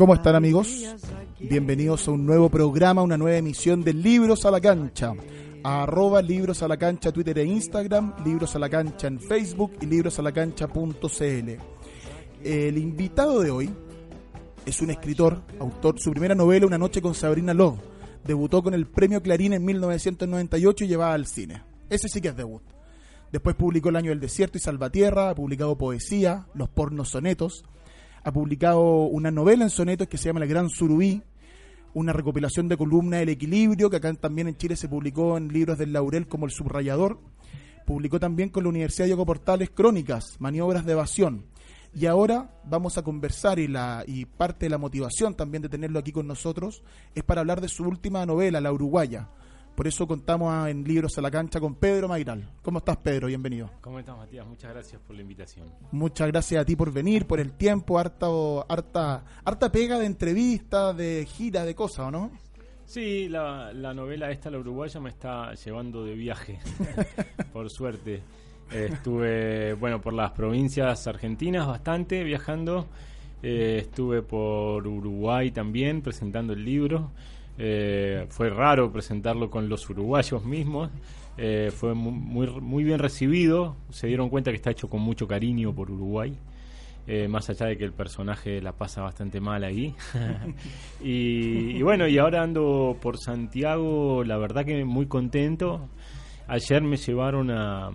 ¿Cómo están amigos? Bienvenidos a un nuevo programa, una nueva emisión de Libros a la Cancha. Arroba Libros a la Cancha, Twitter e Instagram, Libros a la Cancha en Facebook y librosalacancha.cl. El invitado de hoy es un escritor, autor, su primera novela, Una noche con Sabrina Love. Debutó con el premio Clarín en 1998 y llevaba al cine. Ese sí que es debut. Después publicó El Año del Desierto y Salvatierra, ha publicado poesía, Los pornos sonetos, ha publicado una novela en sonetos que se llama El Gran Surubí, una recopilación de columnas El Equilibrio, que acá también en Chile se publicó en libros del Laurel como El Subrayador. Publicó también con la Universidad Diego Portales Crónicas, Maniobras de Evasión. Y ahora vamos a conversar y, la, y parte de la motivación también de tenerlo aquí con nosotros es para hablar de su última novela, La Uruguaya. Por eso contamos en Libros a la Cancha con Pedro Mairal. ¿Cómo estás, Pedro? Bienvenido. ¿Cómo estás, Matías? Muchas gracias por la invitación. Muchas gracias a ti por venir, por el tiempo, harta, harta, harta pega de entrevistas, de gira, de cosas, ¿o no? Sí, la, la novela esta, La Uruguaya, me está llevando de viaje, por suerte. estuve, bueno, por las provincias argentinas bastante viajando. Eh, estuve por Uruguay también presentando el libro. Eh, fue raro presentarlo con los uruguayos mismos. Eh, fue muy, muy bien recibido. Se dieron cuenta que está hecho con mucho cariño por Uruguay. Eh, más allá de que el personaje la pasa bastante mal ahí. y, y, bueno, y ahora ando por Santiago, la verdad que muy contento. Ayer me llevaron a,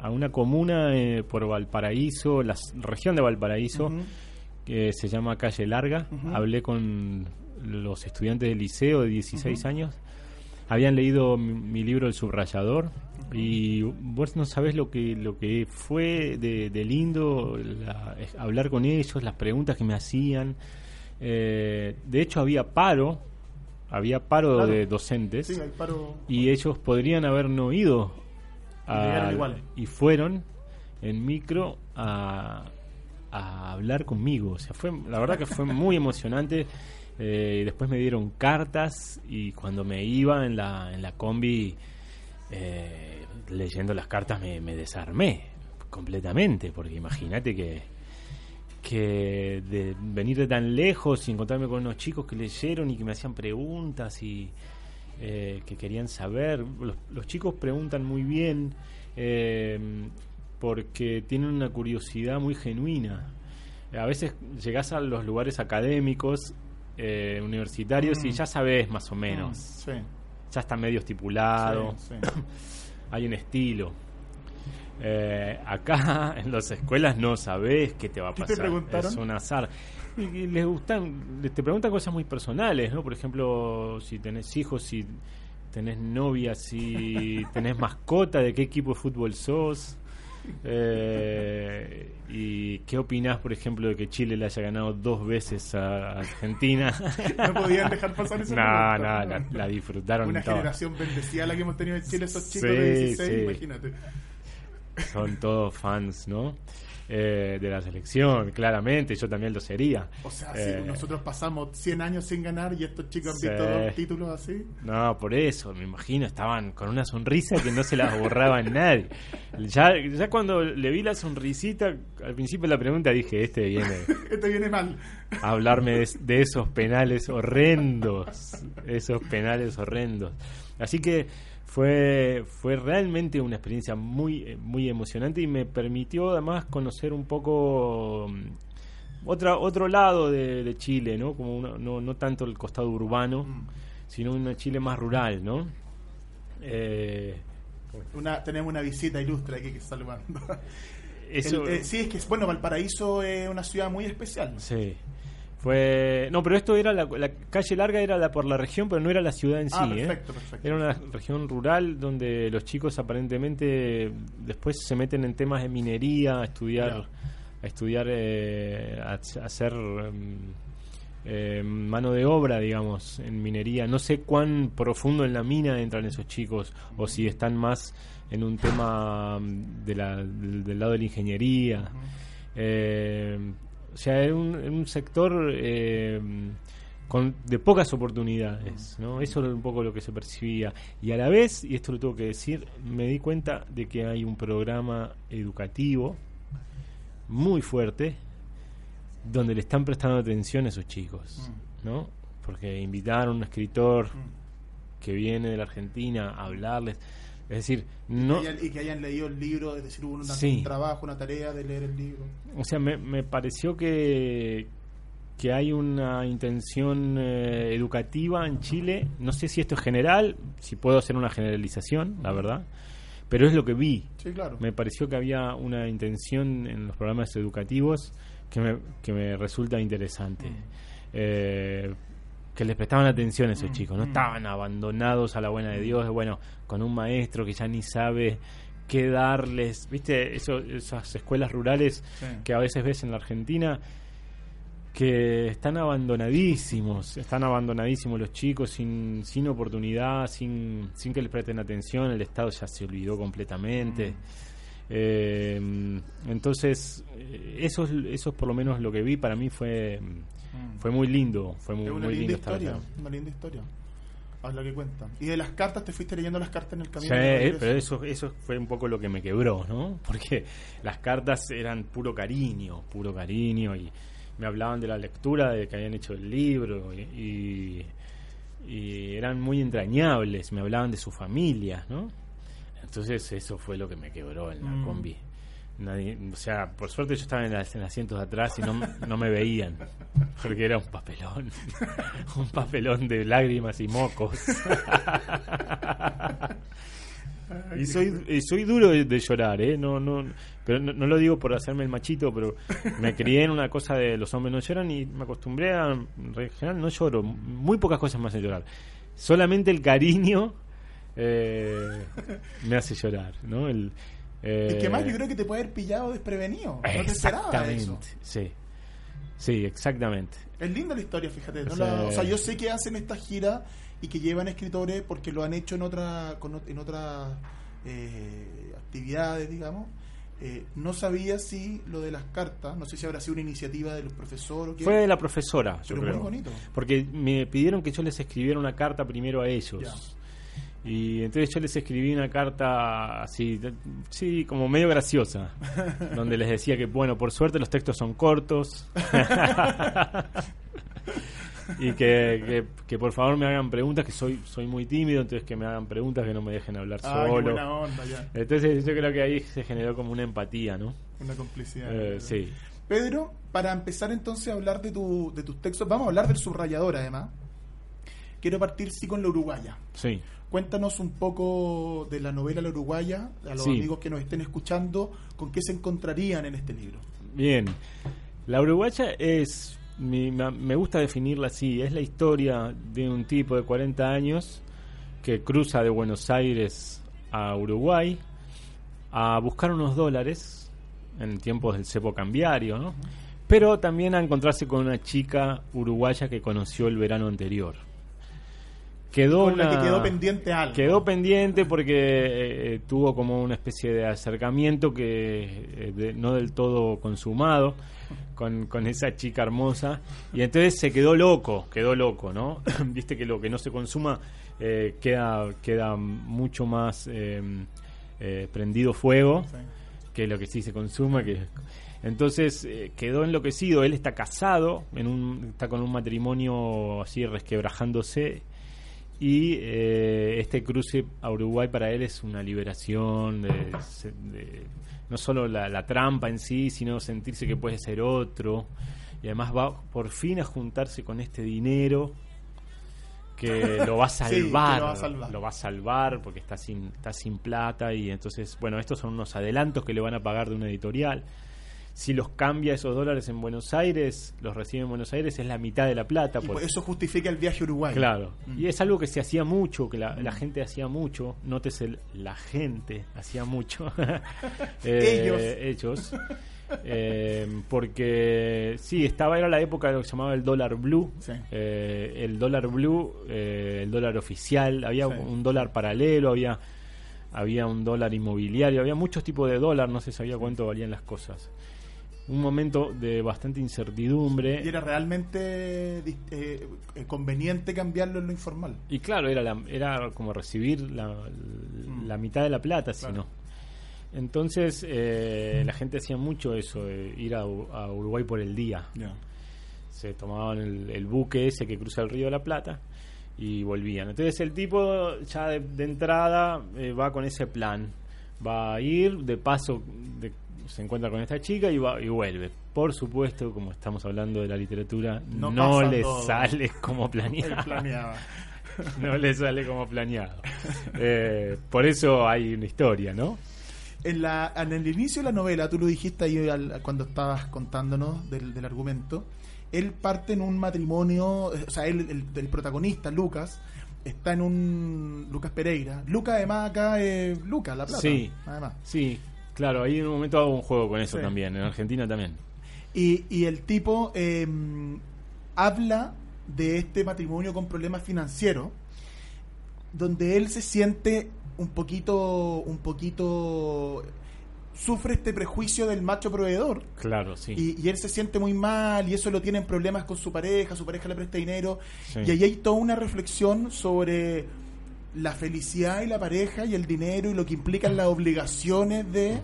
a una comuna eh, por Valparaíso, la región de Valparaíso, uh -huh. que se llama Calle Larga. Uh -huh. Hablé con los estudiantes del liceo de 16 uh -huh. años habían leído mi, mi, libro El subrayador y vos no sabés lo que lo que fue de, de lindo la, hablar con ellos, las preguntas que me hacían. Eh, de hecho había paro, había paro claro. de docentes sí, paro... y ellos podrían haber no ido a, y fueron en micro a, a hablar conmigo. O sea, fue la verdad que fue muy emocionante. Eh, después me dieron cartas y cuando me iba en la, en la combi eh, leyendo las cartas me, me, desarmé completamente, porque imagínate que, que de venir de tan lejos y encontrarme con unos chicos que leyeron y que me hacían preguntas y eh, que querían saber. Los, los, chicos preguntan muy bien eh, porque tienen una curiosidad muy genuina. A veces llegas a los lugares académicos eh, universitarios mm. y ya sabes más o menos. Mm, sí. Ya está medio estipulado. Sí, sí. Hay un estilo. Eh, acá en las escuelas no sabes qué te va a pasar. Te preguntaron? Es un azar. Y, y les gustan, te preguntan cosas muy personales, ¿no? Por ejemplo, si tenés hijos, si tenés novia, si tenés mascota, de qué equipo de fútbol sos. Eh, ¿Y qué opinás, por ejemplo, de que Chile le haya ganado dos veces a Argentina? no podían dejar pasar esa No, no, la, la, disfrutaron Una generación bendecida la que hemos tenido en Chile, esos chicos sí, de 16, sí. imagínate. Son todos fans, ¿no? Eh, de la selección, claramente, yo también lo sería. O sea, eh, sí, nosotros pasamos 100 años sin ganar y estos chicos han visto dos títulos así. No, por eso, me imagino, estaban con una sonrisa que no se las borraba nadie. Ya, ya cuando le vi la sonrisita, al principio de la pregunta dije, este viene... este viene mal. A hablarme de, de esos penales horrendos, esos penales horrendos. Así que fue, fue realmente una experiencia muy, muy emocionante y me permitió además conocer un poco mm, otra, otro lado de, de Chile, ¿no? Como una, no, no tanto el costado urbano, mm. sino una Chile más rural, ¿no? Eh, Una, tenemos una visita ilustre aquí que está saludando. eso, El- eh, sí, es que, bueno, Valparaíso es una ciudad muy especial. Sí. Fue. No, pero esto era la, la calle larga, era la por la región, pero no era la ciudad en Ah, sí. ¿eh? perfecto, perfecto. Era una región rural donde los chicos aparentemente después se meten en temas de minería, a estudiar, a estudiar, eh, a, a hacer em, eh, mano de obra, digamos, en minería. No sé cuán profundo en la mina entran esos chicos o si están más en un tema mm, de la- del, del lado de la ingeniería. Eh, o sea, era un, un sector eh, con, de pocas oportunidades, ¿no? Eso era un poco lo que se percibía. Y a la vez, y esto lo tengo que decir, me di cuenta de que hay un programa educativo muy fuerte donde le están prestando atención a esos chicos, ¿no? Porque invitaron a un escritor que viene de la Argentina a hablarles. Es decir, no... Y, que hayan, y que hayan leído el libro, es decir, hubo Sí. un trabajo, una tarea de leer el libro. O sea, me, me pareció que, que hay una intención eh, educativa en Chile. No sé si esto es general, si puedo hacer una generalización, la verdad. Pero es lo que vi. Sí, claro. Me pareció que había una intención en los programas educativos que me, que me resulta interesante. Eh, que les prestaban atención a esos chicos, no estaban abandonados a la buena de Dios, bueno, con un maestro que ya ni sabe qué darles, viste, Eso, esas escuelas rurales Sí. que a veces ves en la Argentina que están abandonadísimos, están abandonadísimos los chicos sin, sin oportunidad, sin, sin que les presten atención, el Estado ya se olvidó completamente. Eh, entonces, eh, eso es, eso es por lo menos lo que vi, para mí fue, fue muy lindo, fue muy, una muy linda historia, una linda historia. Haz lo que cuenta. Y de las cartas, te fuiste leyendo las cartas en el Sí, camino. de regreso? pero eso, eso fue un poco lo que me quebró, ¿no? Porque las cartas eran puro cariño, puro cariño, y me hablaban de la lectura, de que habían hecho el libro, y, y- y eran muy entrañables, me hablaban de su familia, ¿no? Entonces eso fue lo que me quebró en la Mm. combi. Nadie, o sea, por suerte yo estaba en, las- en asientos de atrás y no, no me veían, porque era un papelón, un papelón de lágrimas y mocos. Y soy, soy duro de, de llorar, ¿eh? No, no, pero no, no lo digo por hacerme el machito, pero me crié en una cosa de los hombres no lloran y me acostumbré a, en general, no lloro. Muy pocas cosas me hacen llorar. Solamente el cariño eh, me hace llorar, ¿no? El, eh, Es que más yo creo que te puede haber pillado desprevenido. No te esperaba eso. sí. Sí, exactamente. Es linda la historia, fíjate. ¿no? La- o sea, yo sé que hacen esta gira y que llevan escritores porque lo han hecho en otra, con en otras eh, actividades, digamos. Eh, no sabía si lo de las cartas, no sé si habrá sido una iniciativa de los profesores. Fue de la profesora, yo Pero creo. muy bonito. Porque me pidieron que yo les escribiera una carta primero a ellos. Y entonces yo les escribí una carta así, sí, como medio graciosa, donde les decía que, bueno, por suerte los textos son cortos. y que, que, que por favor me hagan preguntas, que soy soy muy tímido, entonces que me hagan preguntas, que no me dejen hablar Ah, solo. buena onda, ya. Entonces yo creo que ahí se generó como una empatía, ¿no? Una complicidad. Eh, sí. Pedro, para empezar entonces a hablar de, tu, de tus textos, vamos a hablar del subrayador además. Quiero partir sí con la uruguaya. Sí. Cuéntanos un poco de la novela La Uruguaya, a los Sí. amigos que nos estén escuchando, con qué se encontrarían en este libro. Bien. La uruguaya es, mi- me gusta definirla así, es la historia de un tipo de 40 años que cruza de Buenos Aires a Uruguay a buscar unos dólares en tiempos del cepo cambiario, ¿no? Pero también a encontrarse con una chica uruguaya que conoció el verano anterior. Quedó Con la una- que quedó pendiente algo. Quedó pendiente porque eh, eh, tuvo como una especie de acercamiento que eh, de- no del todo consumado con, con esa chica hermosa y entonces se quedó loco, quedó loco, ¿no? Viste que lo que no se consuma eh, queda queda mucho más prendido fuego Sí. que lo que sí se consuma que entonces eh, quedó enloquecido él está casado en un está con un matrimonio así resquebrajándose y eh, este cruce a Uruguay para él es una liberación de, de- no solo la, la trampa en sí sino sentirse que puede ser otro y además va por fin a juntarse con este dinero que lo va a Sí, que salvar, lo va a salvar. lo va a salvar porque está sin, está sin plata y entonces, bueno, estos son unos adelantos que le van a pagar de una editorial. Si los cambia esos dólares en Buenos Aires, los recibe en Buenos Aires, es la mitad de la plata. Y porque- por eso justifica el viaje a Uruguay. Claro. Mm. Y es algo que se hacía mucho, que la, la gente hacía mucho. Nótese, la gente hacía mucho. Eh, ellos. Eh, porque sí, estaba, era la época de lo que se llamaba el dólar blue. Sí. Eh, el dólar blue, eh, el dólar oficial, había Sí. un dólar paralelo, había, había un dólar inmobiliario, había muchos tipos de dólar, no se sabía cuánto valían las cosas. Un momento de bastante incertidumbre. Y era realmente eh, conveniente cambiarlo en lo informal. Y claro, era, la- era como recibir la, la mitad de la plata, si Claro. no. Entonces, eh, la gente hacía mucho eso, de ir a, a Uruguay por el día. Se tomaban el, el buque ese que cruza el río de la Plata y volvían. Entonces, el tipo ya de, de entrada eh, va con ese plan. Va a ir, de paso de- se encuentra con esta chica y, va, y vuelve. Por supuesto, como estamos hablando de la literatura, No le todo. sale como planeado planeaba. no le sale como planeado. Eh, por eso hay una historia, ¿no? En, la, en el inicio de la novela, tú lo dijiste ahí al- cuando estabas contándonos del, del argumento, él parte en un matrimonio, eh, o sea, él, el, el protagonista, Lucas, está en un... Lucas Pereira. Lucas además acá es Lucas, La Plata. Sí. Además. Sí, claro, ahí en un momento hago un juego con eso Sí. también, en Argentina también. Y, y el tipo eh, habla de este matrimonio con problemas financieros, donde él se siente un poquito, un poquito, sufre este prejuicio del macho proveedor. Claro, sí. Y, y él se siente muy mal y eso lo tiene en problemas con su pareja, su pareja le presta dinero. Sí. Y ahí hay toda una reflexión sobre la felicidad y la pareja y el dinero y lo que implican las obligaciones de...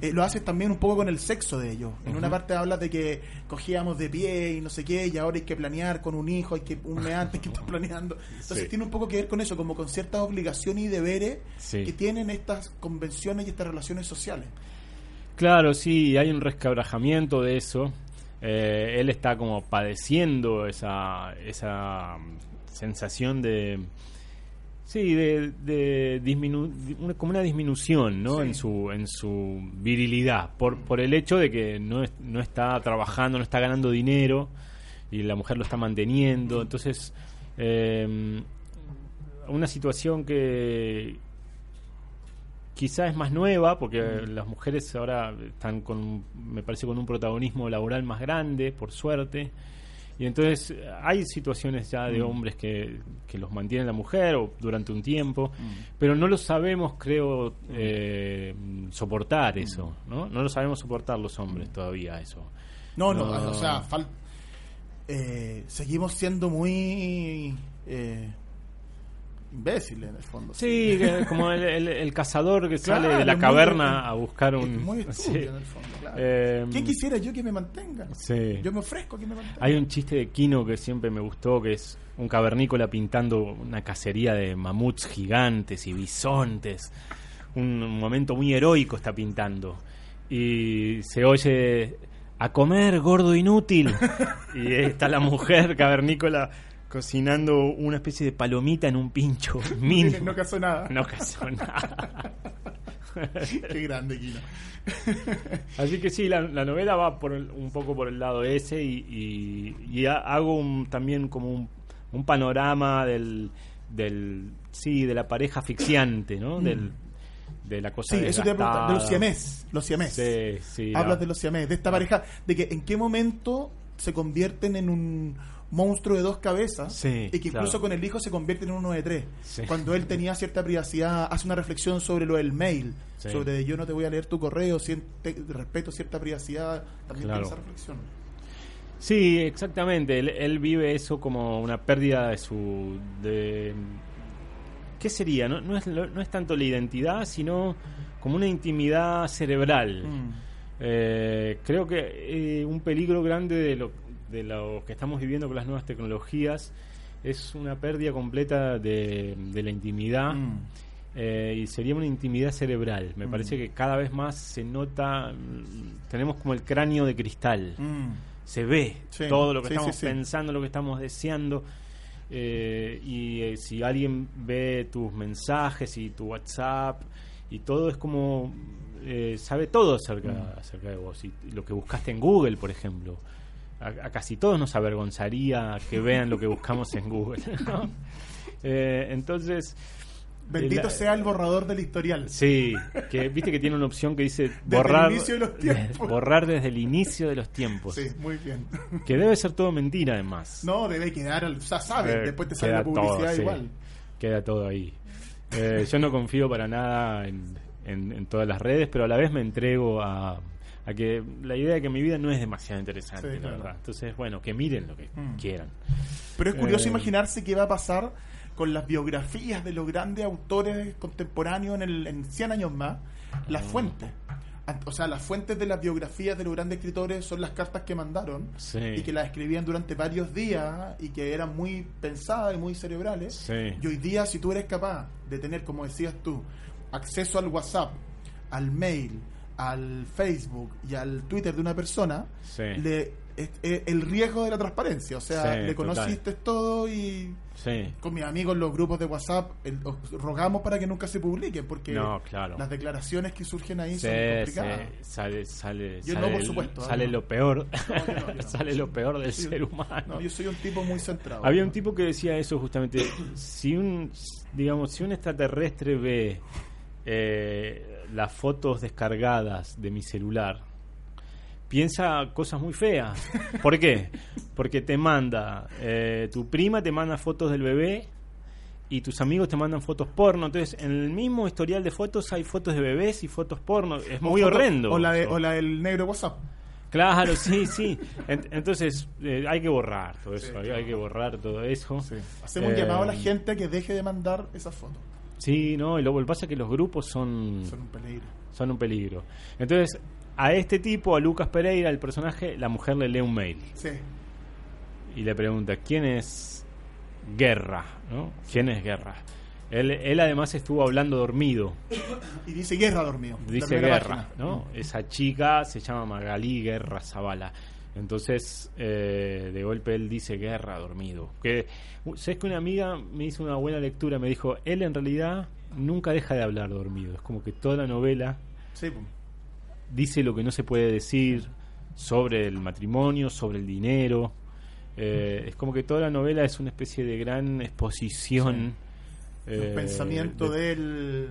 Eh, lo haces también un poco con el sexo de ellos. En una parte hablas de que cogíamos de pie y no sé qué, y ahora hay que planear con un hijo, hay que un mes antes que estás planeando. Entonces Sí. tiene un poco que ver con eso, como con ciertas obligaciones y deberes Sí. que tienen estas convenciones y estas relaciones sociales. Claro, sí, hay un resquebrajamiento de eso. Eh, él está como padeciendo esa, esa mm, sensación de... Sí, de, de disminu- di- una- como una disminución ¿no? Sí. en, su, en su virilidad, por, por el hecho de que no, es- no está trabajando, no está ganando dinero y la mujer lo está manteniendo. Entonces, eh, una situación que quizá es más nueva, porque las mujeres ahora están con, me parece, con un protagonismo laboral más grande, por suerte. Y entonces hay situaciones ya de hombres que, que los mantiene la mujer o durante un tiempo, pero no lo sabemos, creo, eh, soportar eso, ¿no? No lo sabemos soportar los hombres todavía eso. No, no, No. o sea, eh, seguimos siendo muy eh, imbéciles en el fondo. Sí, como el, el- el cazador que sale de la caverna muy- a buscar un... muy estúpido sí. en el fondo, claro. Eh, ¿Quién quisiera yo que me mantenga? Sí. Yo me ofrezco a que me mantenga. Hay un chiste de Kino que siempre me gustó, que es un cavernícola pintando una cacería de mamuts gigantes y bisontes. Un, un momento muy heroico está pintando. Y se oye a comer, gordo inútil. y está la mujer cavernícola cocinando una especie de palomita en un pincho mínimo. No casó nada. No casó nada. Qué grande, Kino. Así que sí, la, la novela va por el- un poco por el lado ese y, y- y ha- hago un- también como un, un panorama del, del sí de la pareja asfixiante, ¿no? Del, de la cosa Mm. Sí, eso te voy a preguntar. De los siamés. Los siamés. Sí, sí. Hablas la- de los siamés, de esta pareja, de que en qué momento se convierten en un monstruo de dos cabezas Sí, y que incluso claro. con el hijo se convierte en uno de tres. Sí. Cuando él tenía cierta privacidad, hace una reflexión sobre lo del mail, Sí. sobre de yo no te voy a leer tu correo, siente, respeto cierta privacidad, también Claro. tiene esa reflexión. Sí, exactamente. Él, él vive eso como una pérdida de su... De, ¿Qué sería? No, no, es, lo- no es tanto la identidad, sino como una intimidad cerebral. Mm. Eh, creo que eh, un peligro grande de lo, de lo que estamos viviendo con las nuevas tecnologías es una pérdida completa de, de la intimidad Mm. eh, y sería una intimidad cerebral. Me Mm. parece que cada vez más se nota, mm, tenemos como el cráneo de cristal Mm. se ve Sí, todo lo que sí, estamos sí. pensando, lo que estamos deseando. eh, y eh, si alguien ve tus mensajes y tu WhatsApp y todo es como eh, sabe todo acerca, acerca de vos y, y lo que buscaste en Google, por ejemplo. A, a casi todos nos avergonzaría que vean lo que buscamos en Google. ¿no? Eh, entonces, Bendito la- sea el borrador del historial. Sí, que viste que tiene una opción que dice borrar, el inicio de los tiempos. borrar desde el inicio de los tiempos. Sí, muy bien. Que debe ser todo mentira además. No, debe quedar, ya sabes, Eh, después te sale la publicidad todo, sí. igual. Queda todo ahí. Eh, yo no confío para nada en, en- en todas las redes, pero a la vez me entrego a, a que la idea de que mi vida no es demasiado interesante, Sí, la claro. verdad. Entonces, bueno, que miren lo que Mm. quieran. Pero es curioso Eh, imaginarse qué va a pasar con las biografías de los grandes autores contemporáneos en, el, en 100 años más. Las fuentes. An- O sea, las fuentes de las biografías de los grandes escritores son las cartas que mandaron Sí. y que las escribían durante varios días y que eran muy pensadas y muy cerebrales. Sí. Y hoy día, si tú eres capaz de tener, como decías tú, acceso al WhatsApp, al mail, al Facebook y al Twitter de una persona, Sí. le, es- es el riesgo de la transparencia. O sea, Sí, le total. conociste todo y Sí. con mis amigos los grupos de WhatsApp el- os rogamos para que nunca se publiquen porque No, claro. las declaraciones que surgen ahí son complicadas. sale, sale, Yo no, sale, por supuesto, sale no. lo peor, No, sale lo peor del ser humano. No, yo soy un tipo muy centrado. Había un tipo que decía eso justamente. Si un, digamos, si un extraterrestre ve eh, las fotos descargadas de mi celular, piensa cosas muy feas. ¿Por qué? Porque te manda, eh, tu prima te manda fotos del bebé y tus amigos te mandan fotos porno. Entonces, en el mismo historial de fotos hay fotos de bebés y fotos porno. Es O muy foto- horrendo. O la, de- o la del negro WhatsApp. Claro, sí, sí. Ent- Entonces, eh, hay que borrar todo eso. Sí, hay, claro. hay que borrar todo eso. Hacemos un Eh, llamado a la gente a que deje de mandar esas fotos. Sí, no, y luego el pasa es que los grupos son, Son un peligro. son un peligro. Entonces, a este tipo, a Lucas Pereira, el personaje, la mujer le lee un mail Sí. y le pregunta, ¿quién es Guerra? ¿no? ¿Quién es Guerra? Él, él además estuvo hablando dormido, Y dice guerra dormido. dice Guerra, página. ¿no? Esa chica se llama Magalí Guerra Zavala. Entonces, eh, de golpe él dice Guerra dormido. Que, ¿Sabes que una amiga me hizo una buena lectura? Me dijo, él en realidad nunca deja de hablar dormido. Es como que toda la novela Sí, pues. dice lo que no se puede decir sobre el matrimonio, sobre el dinero. Eh, es como que toda la novela es una especie de gran exposición. un eh, pensamiento de- del...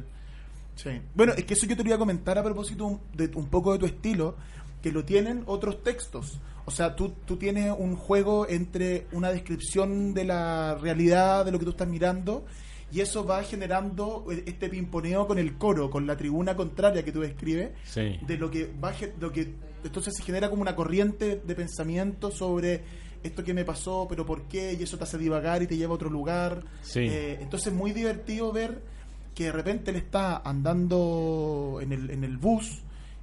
Sí. Bueno, es que eso yo te lo iba a comentar a propósito de un poco de tu estilo, que lo tienen otros textos. O sea, tú, tú tienes un juego entre una descripción de la realidad, de lo que tú estás mirando, y eso va generando este pimponeo con el coro, con la tribuna contraria que tú describes, Sí. de lo que va lo que entonces se genera como una corriente de pensamiento sobre esto que me pasó, pero por qué, y eso te hace divagar y te lleva a otro lugar. Sí. Eh, entonces muy divertido ver que de repente él está andando en el, en el bus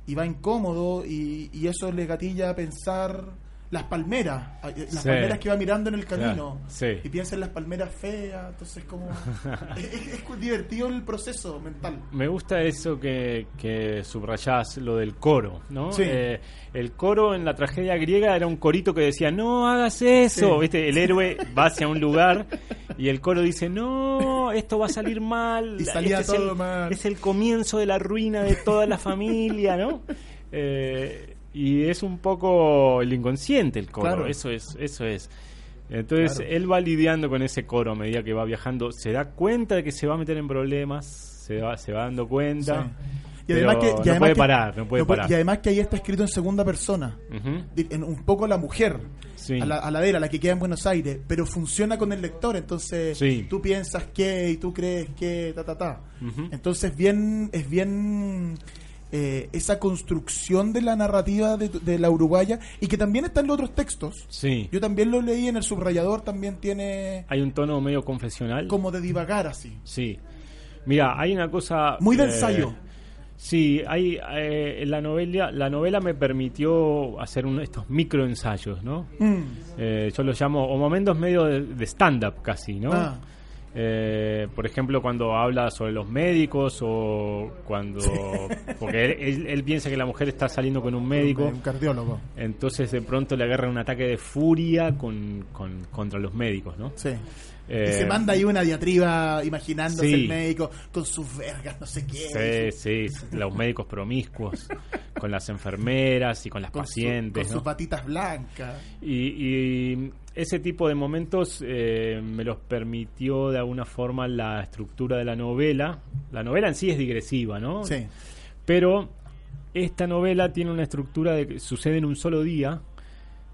y va incómodo y, y eso le gatilla a pensar las palmeras, eh, las Sí. palmeras que va mirando en el camino sí. y piensa en las palmeras feas, entonces como es, es- es divertido el proceso mental. Me gusta eso que, que subrayás, lo del coro, ¿no? Sí. Eh, el coro en la tragedia griega era un corito que decía, no hagas eso. ¿viste? El héroe va hacia un lugar y el coro dice, no, esto va a salir mal. Y salía Este es todo el, mal. Es el comienzo de la ruina de toda la familia, ¿no? Eh, y es un poco el inconsciente el coro, Claro. eso es, eso es. Entonces Claro. él va lidiando con ese coro a medida que va viajando, se da cuenta de que se va a meter en problemas, se va, se va dando cuenta. Sí. Y además que, y no además puede que- parar, no puede parar. Y además que ahí está escrito en segunda persona. Ujú. Di- en un poco la mujer, Sí. a, la, a la de él, a la que queda en Buenos Aires, pero funciona con el lector, entonces Sí. tú piensas que y tú crees que, ta, ta, ta. Ujú. Entonces bien, es bien eh, esa construcción de la narrativa de, de la uruguaya y que también está en los otros textos. Sí. Yo también lo leí en el subrayador, también tiene Hay un tono medio confesional. como de divagar así. Sí. Mira, hay una cosa. Muy de eh, ensayo. Sí, hay eh, la novela. La novela me permitió hacer un- estos microensayos, ¿no? Mm. Eh, yo los llamo o momentos medio de, de stand-up casi, ¿no? Ah. Eh, por ejemplo, cuando habla sobre los médicos o cuando... Porque él, él- él piensa que la mujer está saliendo con un médico, Un cardiólogo. entonces de pronto le agarra un ataque de furia con, con- contra los médicos, ¿no? Sí. y se Eh, manda ahí una diatriba imaginándose sí. el médico con sus vergas, no sé qué. Sí, sí, los médicos promiscuos, con las enfermeras y con las con, su- pacientes. con ¿no? sus patitas blancas. Y, y ese tipo de momentos eh, me los permitió de alguna forma la estructura de la novela. La novela en sí es digresiva, ¿no? Sí. Pero esta novela tiene una estructura de que sucede en un solo día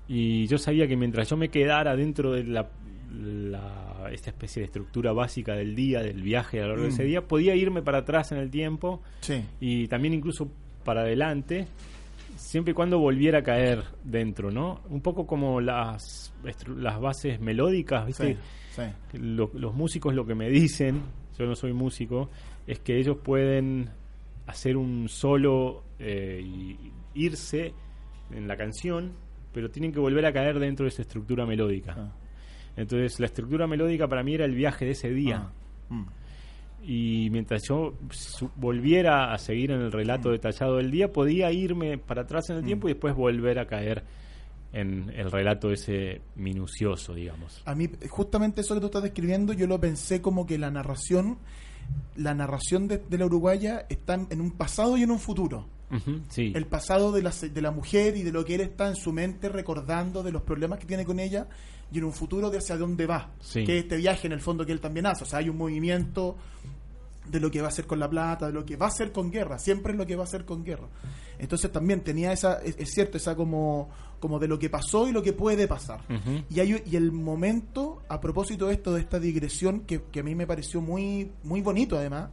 y yo sabía que mientras yo me quedara dentro de la, la- esta especie de estructura básica del día, del viaje a lo largo de Mm. ese día, podía irme para atrás en el tiempo Sí. y también incluso para adelante, siempre y cuando volviera a caer dentro, ¿no? Un poco como las, las bases melódicas, ¿viste? Sí. sí. Que lo- los músicos lo que me dicen, yo no soy músico, es que ellos pueden hacer un solo eh, y irse en la canción, pero tienen que volver a caer dentro de esa estructura melódica. Ah. Entonces, la estructura melódica para mí era el viaje de ese día. Ah. Mm. Y mientras yo volviera a seguir en el relato detallado del día, podía irme para atrás en el tiempo y después volver a caer en el relato ese minucioso, digamos. A mí, justamente eso que tú estás describiendo, yo lo pensé como que la narración, la narración de, de la uruguaya está en un pasado y en un futuro. Sí. El pasado de la, de la mujer y de lo que él está en su mente recordando de los problemas que tiene con ella y en un futuro de hacia dónde va. Sí. Que es este viaje en el fondo que él también hace. O sea, hay un movimiento de lo que va a hacer con la plata, de lo que va a hacer con guerra, siempre es lo que va a hacer con guerra. Entonces también tenía esa, es, es cierto, esa como, como de lo que pasó y lo que puede pasar. Y, hay, y el momento, a propósito de esto, de esta digresión, que, que a mí me pareció muy, muy bonito además,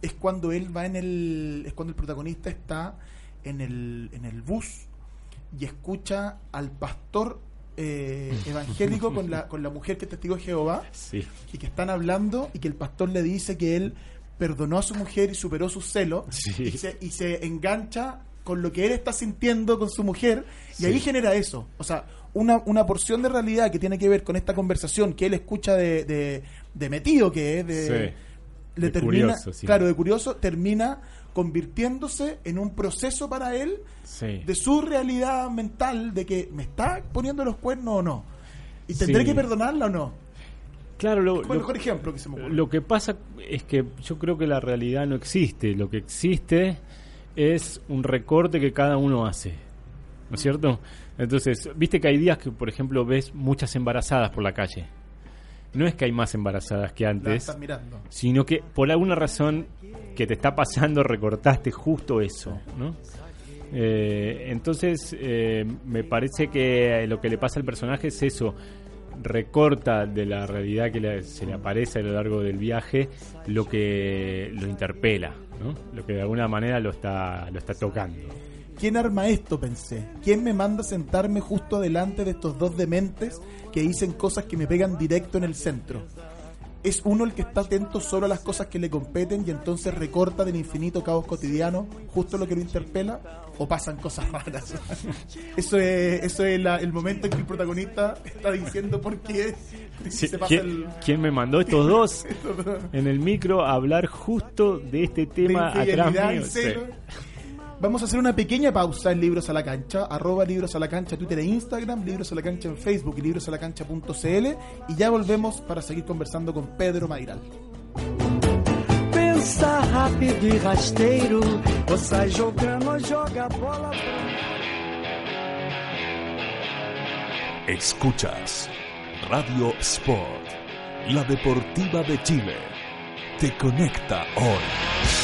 es cuando él va en el. es cuando el protagonista está en el, en el bus y escucha al pastor eh, evangélico con la, con la mujer que es testigo de Jehová Sí. y que están hablando y que el pastor le dice que él perdonó a su mujer y superó sus celos Sí. y, se, y se engancha con lo que él está sintiendo con su mujer y Sí. ahí genera eso. O sea, una, una porción de realidad que tiene que ver con esta conversación que él escucha de, de, de metido que es de... Le De termina, curioso, claro, de curioso, termina convirtiéndose en un proceso para él Sí. de su realidad mental de que me está poniendo los cuernos o no. Y tendré Sí. que perdonarla o no. Claro, lo, mejor ejemplo que se me ocurre. Lo que pasa es que yo creo que la realidad no existe. Lo que existe es un recorte que cada uno hace. ¿No es cierto? Entonces, viste que hay días que, por ejemplo, ves muchas embarazadas por la calle. No es que hay más embarazadas que antes, mirando. sino que por alguna razón que te está pasando recortaste justo eso, ¿no? Eh, entonces, eh, me parece que lo que le pasa al personaje es eso, recorta de la realidad que le- se le aparece a lo largo del viaje lo que lo interpela, ¿no? Lo que de alguna manera lo está, lo está tocando. ¿Quién arma esto? Pensé. ¿Quién me manda a sentarme justo delante de estos dos dementes que dicen cosas que me pegan directo en el centro? ¿Es uno el que está atento solo a las cosas que le competen y entonces recorta del infinito caos cotidiano justo lo que lo interpela? ¿O pasan cosas raras? eso es, eso es la- el momento en que el protagonista está diciendo por qué Sí, se pasa ¿quién, el... quién me mandó estos dos en el micro a hablar justo de este de tema atrás y mío? Vamos a hacer una pequeña pausa en Libros a la Cancha, arroba Libros a la Cancha, Twitter e Instagram, Libros a la Cancha en Facebook y librosalacancha.cl y ya volvemos para seguir conversando con Pedro Mairal. Pensa rápido e rasteiro, ou sai jogando ou joga bola. Escuchas Radio Sport, la deportiva de Chile. Te conecta hoy.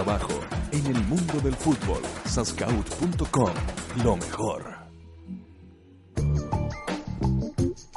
En el mundo del fútbol, sascaut.com, lo mejor.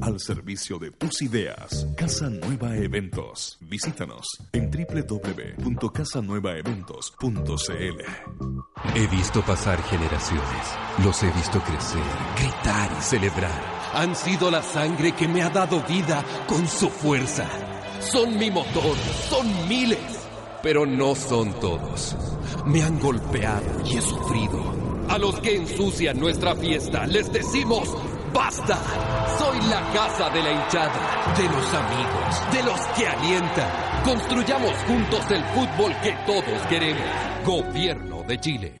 al servicio de tus ideas. Casa Nueva Eventos. Visítanos en www.casanuevaeventos.cl. He visto pasar generaciones. Los he visto crecer, gritar y celebrar. Han sido la sangre que me ha dado vida con su fuerza. Son mi motor, son miles. Pero no son todos. Me han golpeado y he sufrido. A los que ensucian nuestra fiesta les decimos ¡Basta! Soy la casa de la hinchada, de los amigos, de los que alientan. Construyamos juntos el fútbol que todos queremos. Gobierno de Chile.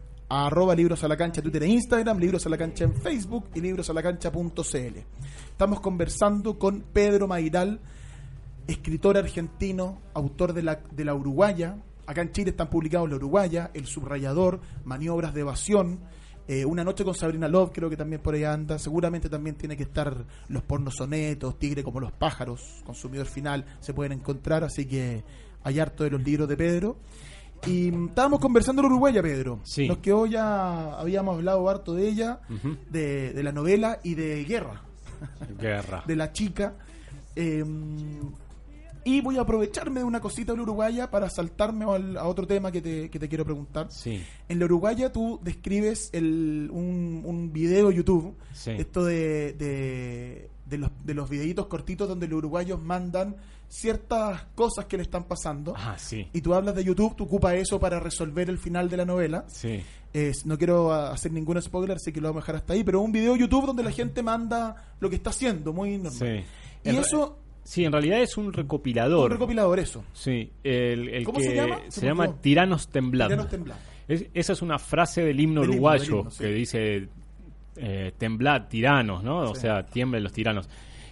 Arroba a la Cancha, Twitter e Instagram, Libros a la Cancha en Facebook y librosalacancha.cl. Estamos conversando con Pedro Mairal, escritor argentino, autor de la, de la Uruguaya. Acá en Chile están publicados La Uruguaya, El Subrayador, Maniobras de Evasión, eh, Una Noche con Sabrina Love, creo que también por ahí anda. Seguramente también tiene que estar Los Pornos Sonetos, Tigre como los pájaros, Consumidor Final, se pueden encontrar. Así que hay harto de los libros de Pedro. Y estábamos conversando la Uruguaya, Pedro. Sí. Nos quedó ya, habíamos hablado harto de ella, de, de la novela y de Guerra, Guerra. de la chica. Eh, y voy a aprovecharme de una cosita de la Uruguaya para saltarme al- a otro tema que te, que te quiero preguntar. Sí. En la Uruguaya tú describes el, un, un video de YouTube, Sí. esto de, de, de los, de los videitos cortitos donde los uruguayos mandan ciertas cosas que le están pasando. Ah, sí. Y tú hablas de YouTube, tú ocupas eso para resolver el final de la novela. Sí. Eh, no quiero ah, hacer ningún spoiler, así que lo vamos a dejar hasta ahí, pero un video de YouTube donde la gente manda lo que está haciendo, muy normal. Sí. Y En eso, Sí, en realidad es un recopilador. un recopilador, eso. Sí, el, el ¿Cómo que se llama? Se llama. Tiranos Temblando. Tiranos temblando. Es- esa es una frase del himno Del himno, uruguayo del himno, sí. que dice eh, temblad tiranos, ¿no? O Sí. sea, tiemblen los tiranos.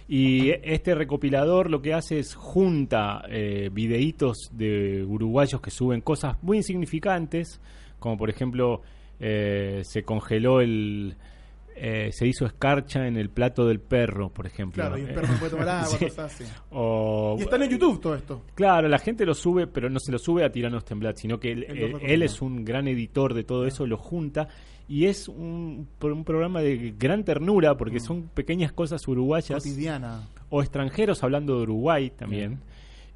Y este recopilador lo que hace es junta eh, videitos de uruguayos que suben cosas muy insignificantes, como por ejemplo eh, se congeló el, eh, se hizo escarcha en el plato del perro, por ejemplo. Claro, y el perro no puede tomar agua, Sí. cosas así. O- Y están en YouTube todo esto. Claro, la gente lo sube, pero no se lo sube a Tiranos Temblat, sino que él, es un gran editor de todo eso, lo junta y es un, un programa de gran ternura porque son pequeñas cosas uruguayas Cotidiana. o extranjeros hablando de Uruguay también.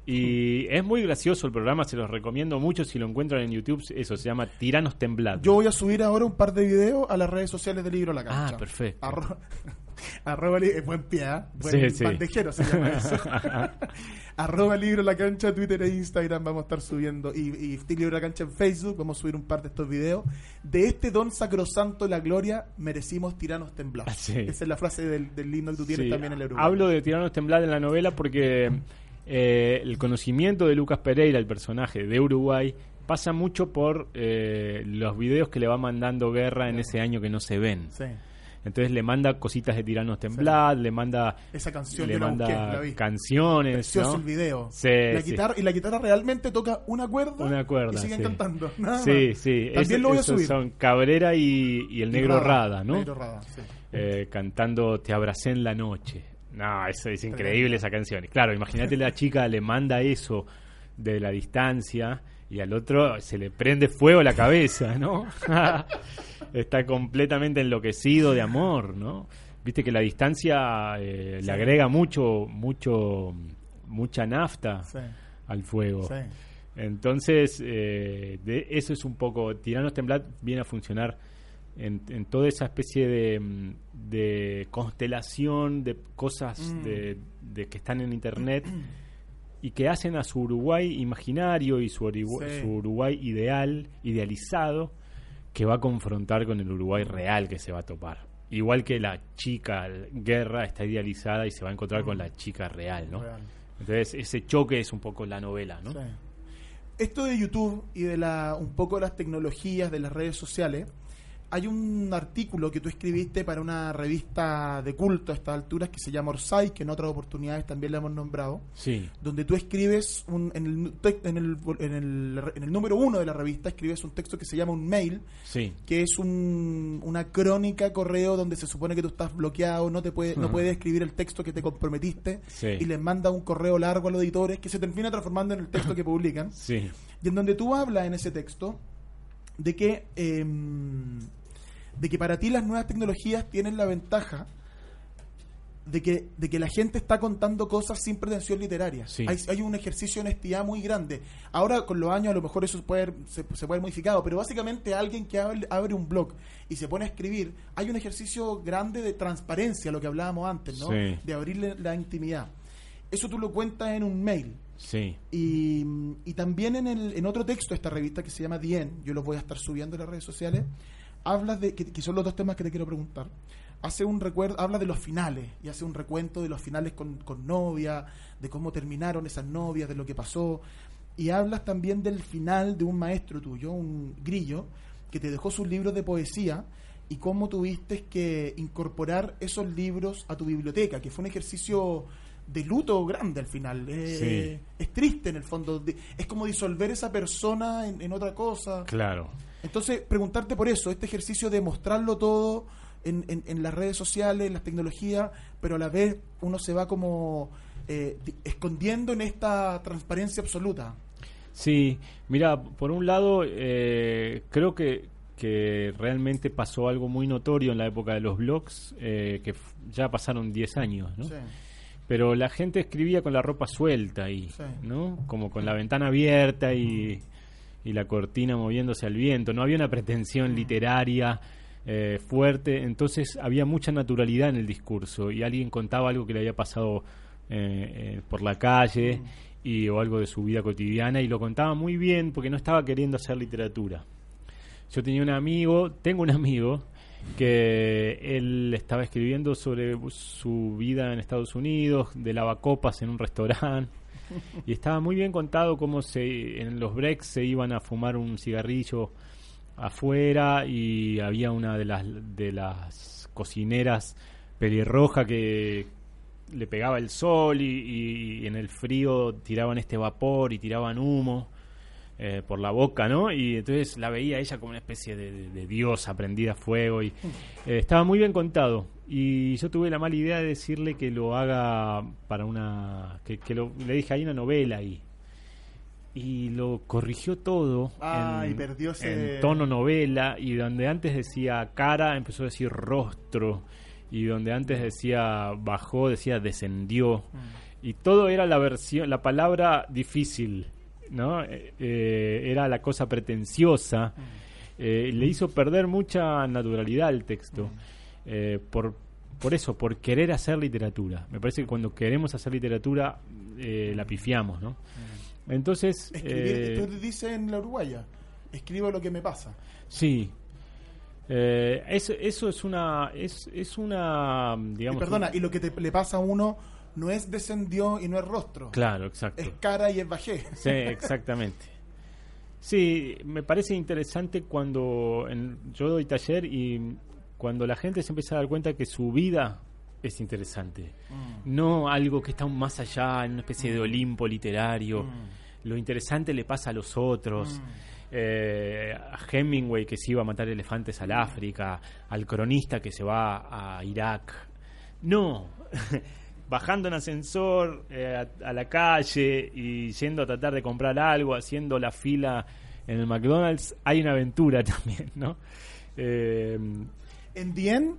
Y es muy gracioso el programa, se los recomiendo mucho si lo encuentran en YouTube, eso se llama Tiranos Temblat. Yo voy a subir ahora un par de videos a las redes sociales de Libro La Cancha. Ah, perfecto. Arro- arroba eh, buen pie, ¿ah? Buen Sí, se llama eso. arroba Libro La Cancha, Twitter e Instagram vamos a estar subiendo. Y, y Libro La Cancha en Facebook, vamos a subir un par de estos videos. De este don sacrosanto la gloria, merecimos tiranos temblados. Sí. Esa es la frase del, del himno que tú tienes Sí, también en el Uruguay. Hablo de Tiranos Temblat en la novela porque eh, el conocimiento de Lucas Pereira, el personaje de Uruguay, pasa mucho por eh, los videos que le va mandando Guerra en ese año que no se ven. Sí. Entonces le manda cositas de Tiranos Temblat, le manda, Esa canción le manda busqué, la vi. canciones. Precioso ¿no? el video. Sí, la sí. guitarra, y la guitarra realmente toca una cuerda, Una cuerda, y siguen cantando. nada Sí, más. sí. También lo voy a subir. Son Cabrera y, y el negro Rada, ¿no? Negro Rada, sí. eh, cantando Te abracé en la noche. No, eso es increíble esa canción. Y Claro, imagínate la chica le manda eso de la distancia y al otro se le prende fuego la cabeza, ¿no? Está completamente enloquecido de amor, ¿no? Viste que la distancia eh, le agrega mucho, mucho, mucha nafta Sí, al fuego. sí. Entonces, eh, de, eso es un poco. Tiranos Temblat viene a funcionar en, en toda esa especie de, mm, de constelación de cosas Mm. de, de que están en internet y que hacen a su Uruguay imaginario y su, Urugu- Sí. su Uruguay ideal, idealizado, que va a confrontar con el Uruguay real que se va a topar. Igual que la chica guerra está idealizada y se va a encontrar con la chica real, ¿no? Mm. Real. Entonces, ese choque es un poco la novela, ¿no? Sí. Esto de YouTube y de la un poco de las tecnologías de las redes sociales, hay un artículo que tú escribiste para una revista de culto a estas alturas que se llama Orsay, que en otras oportunidades también la hemos nombrado, Sí. donde tú escribes un, en, el, en, el, en, el, en el número uno de la revista, escribes un texto que se llama un mail, Sí. que es un, una crónica correo donde se supone que tú estás bloqueado, no te puede, no puedes escribir el texto que te comprometiste Sí. y les manda un correo largo a los editores que se termina transformando en el texto que publican. Sí. Y en donde tú hablas en ese texto de que, eh, de que para ti las nuevas tecnologías tienen la ventaja de que, de que la gente está contando cosas sin pretensión literaria. Sí. Hay, hay un ejercicio de honestidad muy grande. Ahora, con los años, a lo mejor eso puede, se, se puede ir modificado, pero básicamente alguien que abre, abre un blog y se pone a escribir, hay un ejercicio grande de transparencia, lo que hablábamos antes, ¿no? Sí. De abrirle la intimidad. Eso tú lo cuentas en un mail. Sí. Y, y también en, el, en otro texto de esta revista que se llama Dien, yo lo voy a estar subiendo en las redes sociales, hablas de, que, que son los dos temas que te quiero preguntar, hace un recuerdo, habla de los finales y hace un recuento de los finales con, con novia, de cómo terminaron esas novias, de lo que pasó, y hablas también del final de un maestro tuyo, un grillo, que te dejó sus libros de poesía y cómo tuviste que incorporar esos libros a tu biblioteca, que fue un ejercicio de luto grande al final. Eh, Sí. es triste en el fondo. es como disolver esa persona en, en otra cosa. Claro. Entonces, preguntarte por eso, este ejercicio de mostrarlo todo en, en- en las redes sociales, en las tecnologías, pero a la vez uno se va como eh, di- escondiendo en esta transparencia absoluta. Sí, mira, por un lado, eh, creo que, que realmente pasó algo muy notorio en la época de los blogs, eh, que ya pasaron 10 años, ¿no? Sí. Pero la gente escribía con la ropa suelta ahí, Sí. ¿no? Como con la ventana abierta y, y la cortina moviéndose al viento. No había una pretensión literaria eh, fuerte, entonces había mucha naturalidad en el discurso y alguien contaba algo que le había pasado eh, eh, por la calle y, o algo de su vida cotidiana y lo contaba muy bien porque no estaba queriendo hacer literatura. Yo tenía un amigo, tengo un amigo que él estaba escribiendo sobre su vida en Estados Unidos, de lavacopas en un restaurante, y estaba muy bien contado cómo se, en los breaks se iban a fumar un cigarrillo afuera y había una de las, de las cocineras pelirroja que le pegaba el sol y, y en el frío tiraban este vapor y tiraban humo. eh, por la boca, ¿no? Y entonces la veía ella como una especie de, diosa prendida a fuego y eh, estaba muy bien contado. Y yo tuve la mala idea de decirle que lo haga para una... que, que lo, le dije, hay una novela ahí. Y lo corrigió todo Ah, en, y perdió ese- en tono novela y donde antes decía cara empezó a decir rostro y donde antes decía bajó decía descendió Mm. y todo era la versión la palabra difícil no Eh, eh, era la cosa pretenciosa Mm. Eh, le hizo perder mucha naturalidad al texto Mm. Eh, por por eso por querer hacer literatura me parece que cuando queremos hacer literatura eh, la pifiamos no entonces Escribir, eh, tú dices en la Uruguaya, escribo lo que me pasa. Sí. Eh, eso, eso es una. Es, es una. Y Digamos. perdona, y lo que te, le pasa a uno no es descendió y no es rostro. Claro, exacto. Es cara y es bajé. Sí, exactamente. Sí, me parece interesante cuando en- yo doy taller y cuando la gente se empieza a dar cuenta que su vida es interesante. No algo que está aún más allá, en una especie de Olimpo literario. Lo interesante le pasa a los otros. Eh, a Hemingway que se iba a matar elefantes al África, al cronista que se va a Irak. No, bajando en ascensor eh, a, a la calle y yendo a tratar de comprar algo, haciendo la fila en el McDonald's, hay una aventura también, ¿no? Eh, En Dien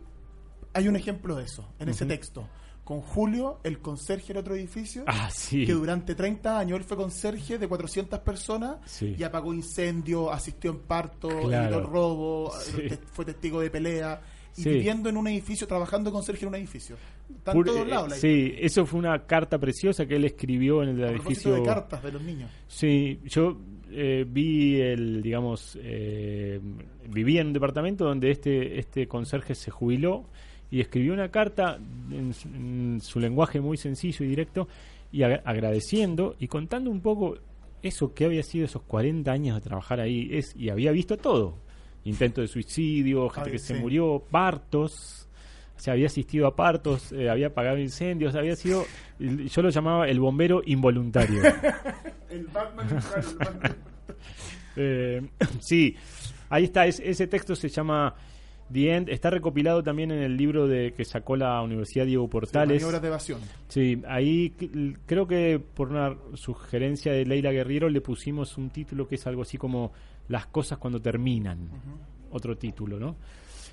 hay un ejemplo de eso, en ese texto. Con Julio, el conserje del otro edificio, ah, sí. que durante 30 años él fue conserje de 400 personas Sí. y apagó incendios, asistió en parto, Claro. robo, Sí. fue testigo de pelea. Y Sí. viviendo en un edificio, trabajando conserje en un edificio. Está en Pur- todos eh, lados. la sí, eso fue una carta preciosa que él escribió en el A edificio. de cartas de los niños. Sí, yo eh, vi el, digamos, eh, viví en un departamento donde este, este conserje se jubiló y escribió una carta en, su- en su lenguaje muy sencillo y directo y ag- agradeciendo y contando un poco eso que había sido esos 40 años de trabajar ahí es y había visto todo. Intento de suicidio, gente Ay, que se murió, partos, o sea, había asistido a partos, eh, había apagado incendios, había sido, yo lo llamaba el bombero involuntario. El Batman, claro, el Batman. Eh, sí, ahí está. es- ese texto se llama The End. Está recopilado también en el libro de que sacó la Universidad Diego Portales. maniobras de evasión. Sí, ahí creo que por una sugerencia de Leila Guerriero le pusimos un título que es algo así como Las cosas cuando terminan. Otro título, ¿no?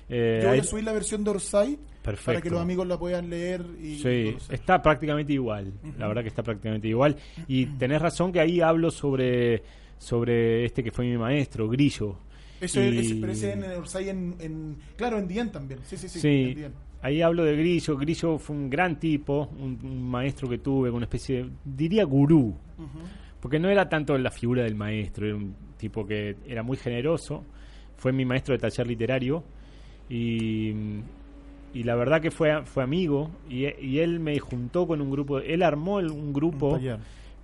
Eh, Yo voy a subir la versión de Orsay para Perfecto. que los amigos la puedan leer y Sí, conocer. está prácticamente igual. La verdad que está prácticamente igual. Y tenés razón que ahí hablo sobre, sobre este que fue mi maestro, Grillo. Eso Y- es, pero ese en Orsay en, en- claro, en Dien también. Sí, sí, sí. Sí, en Dien. ahí hablo de Grillo. Grillo fue un gran tipo, un, un maestro que tuve, una especie de, diría gurú. Porque no era tanto la figura del maestro, era un tipo que era muy generoso. Fue mi maestro de taller literario. Y, y la verdad que fue, fue amigo. Y, y él me juntó con un grupo. Él armó el- un grupo Un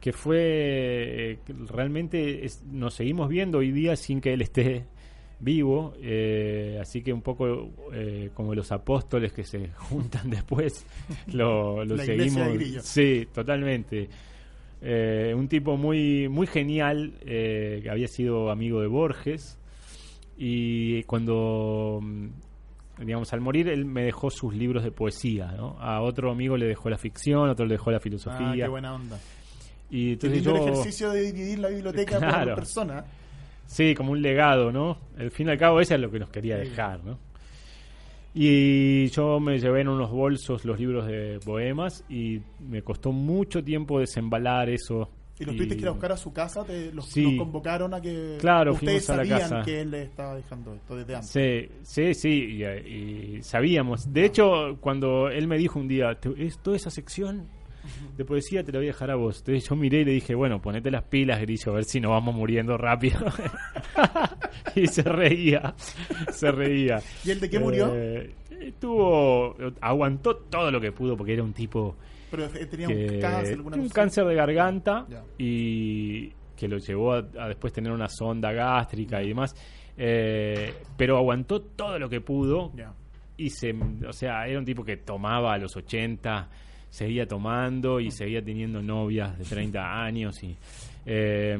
que fue eh, realmente es- nos seguimos viendo hoy día sin que él esté vivo eh, así que un poco eh, como los apóstoles que se juntan después lo, lo seguimos sí totalmente un tipo muy muy genial que había sido amigo de Borges y cuando digamos al morir él me dejó sus libros de poesía ¿no? a otro amigo le dejó la ficción a otro le dejó la filosofía Ah, qué buena onda. y entonces yo, el ejercicio de dividir la biblioteca Claro. por persona. sí, como un legado, ¿no? Al fin y al cabo, eso es lo que nos quería Sí. dejar, ¿no? Y yo me llevé en unos bolsos los libros de poemas y me costó mucho tiempo desembalar eso. Y los tuviste que ir a buscar a su casa, te, los, Sí. los convocaron a que Claro, ustedes fuimos a la sabían casa. que él le estaba dejando esto desde antes. Sí, sí, sí, y, y sabíamos. De hecho, cuando él me dijo un día, "Te- es toda esa sección de poesía te la voy a dejar a vos. Entonces yo miré y le dije, bueno, ponete las pilas, Grillo, a ver si nos vamos muriendo rápido. y se reía, se reía. ¿Y él de qué murió? Eh, estuvo, aguantó todo lo que pudo porque era un tipo Pero eh, tenía que un cáncer, alguna un cosa. cáncer de garganta y que lo llevó a, a después tener una sonda gástrica y demás. Eh, pero aguantó todo lo que pudo y se, o sea, era un tipo que tomaba a los 80, seguía tomando y seguía teniendo novias de 30 años y eh,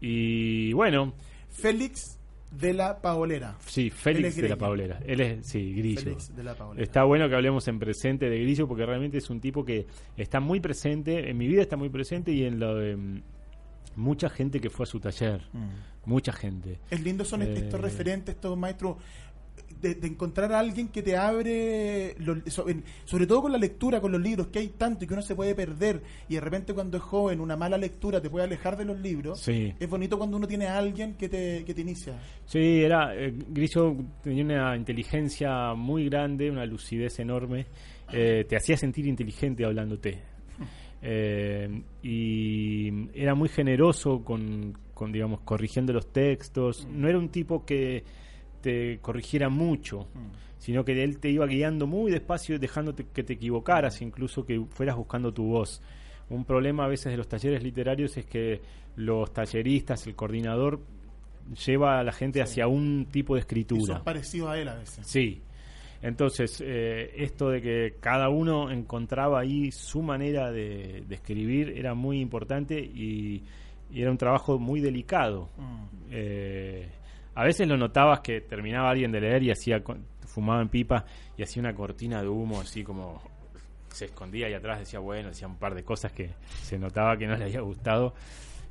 Y bueno, Félix de la Paolera. sí, Félix de la. Paulera. Él es, sí, Grillo. Félix de la Paolera. Está bueno que hablemos en presente de Grillo porque realmente es un tipo que está muy presente, en mi vida está muy presente y en lo de mm, mucha gente que fue a su taller. Mm. Mucha gente. Es lindo son est- Eh, estos referentes, estos maestros, de, de encontrar a alguien que te abre, los- sobre todo con la lectura, con los libros, que hay tanto y que uno se puede perder. Y de repente cuando es joven, una mala lectura te puede alejar de los libros. Sí. Es bonito cuando uno tiene a alguien que te, que te inicia. Sí, era eh, Grillo tenía una inteligencia muy grande, una lucidez enorme, eh, te hacía sentir inteligente hablándote. Eh, y era muy generoso con, con, digamos, corrigiendo los textos. No era un tipo que te corrigiera mucho, sino que él te iba guiando muy despacio, dejándote que te equivocaras, incluso que fueras buscando tu voz. Un problema a veces de los talleres literarios es que los talleristas, el coordinador, lleva a la gente hacia un tipo de escritura. son parecidos a él a veces. Sí. Entonces, eh, esto de que cada uno encontraba ahí su manera de, de escribir era muy importante y, y era un trabajo muy delicado. Mm. Eh, a veces lo notabas que terminaba alguien de leer y hacía fumaba en pipa y hacía una cortina de humo así como se escondía y atrás decía bueno, decía un par de cosas que se notaba que no le había gustado.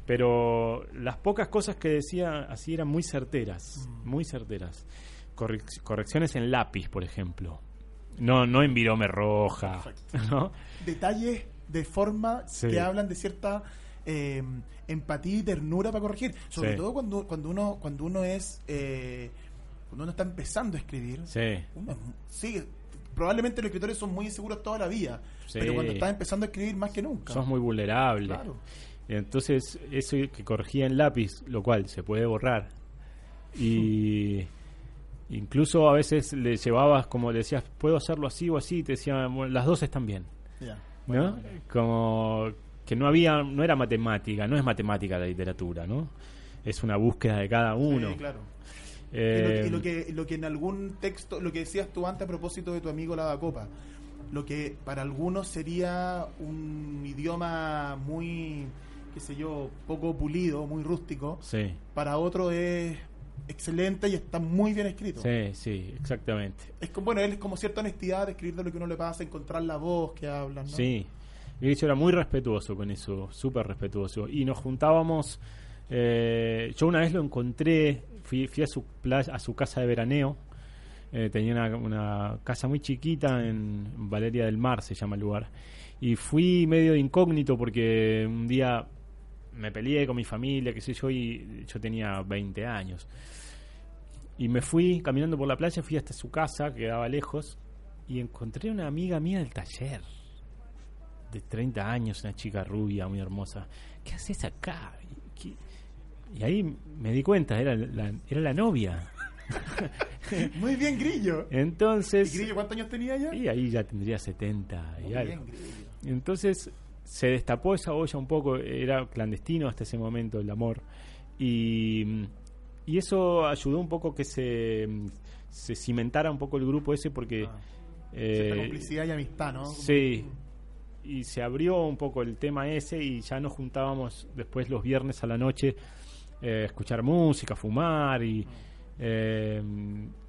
Pero las pocas cosas que decía así eran muy certeras, muy certeras. Correc- correcciones en lápiz, por ejemplo. No, no en virome roja. ¿no? Detalles de forma Sí. que hablan de cierta eh, empatía y ternura para corregir. Sobre Sí. todo cuando, cuando uno cuando uno es eh, cuando uno está empezando a escribir. Sí. Uno probablemente los escritores son muy inseguros toda la vida, Sí. pero cuando estás empezando a escribir más que nunca. Sos muy vulnerable. Claro. Entonces, eso que corregía en lápiz, lo cual se puede borrar. Y incluso a veces le llevabas, como le decías, puedo hacerlo así o así, y te decían, bueno, las dos están bien. Como que no había, no era matemática, no es matemática la literatura, ¿no? Es una búsqueda de cada uno. Sí, claro. Eh, y, lo, y lo que, lo que en algún texto, lo que decías tú antes a propósito de tu amigo Lavacopa, lo que para algunos sería un idioma muy, qué sé yo, poco pulido, muy rústico, Sí, para otro es excelente y está muy bien escrito. sí, sí, exactamente. Es como, bueno, él es como cierta honestidad de escribir de lo que uno le pasa, encontrar la voz que hablan, ¿no? Sí, Era muy respetuoso con eso, súper respetuoso. Y nos juntábamos, eh, yo una vez lo encontré, fui, fui a, su playa, a su casa de veraneo, eh, tenía una, una casa muy chiquita en Valeria del Mar, se llama el lugar, y fui medio de incógnito porque un día me peleé con mi familia, qué sé yo, y yo tenía 20 años. Y me fui caminando por la playa, fui hasta su casa, que quedaba lejos, y encontré una amiga mía del taller de 30 años, una chica rubia, muy hermosa. ¿Qué haces acá? ¿Y, qué- y ahí me di cuenta, era la, era la novia. Muy bien, Grillo. ¿Y Entonces, Grillo cuántos años tenía ya? y ahí ya tendría 70 y Muy algo. bien, Grillo. Entonces se destapó esa olla un poco, era clandestino hasta ese momento el amor. Y, y eso ayudó un poco que se, se cimentara un poco el grupo ese porque... Ah. eh, complicidad y amistad, ¿no? Sí. Y se abrió un poco el tema ese y ya nos juntábamos después los viernes a la noche eh, a escuchar música, fumar y, eh,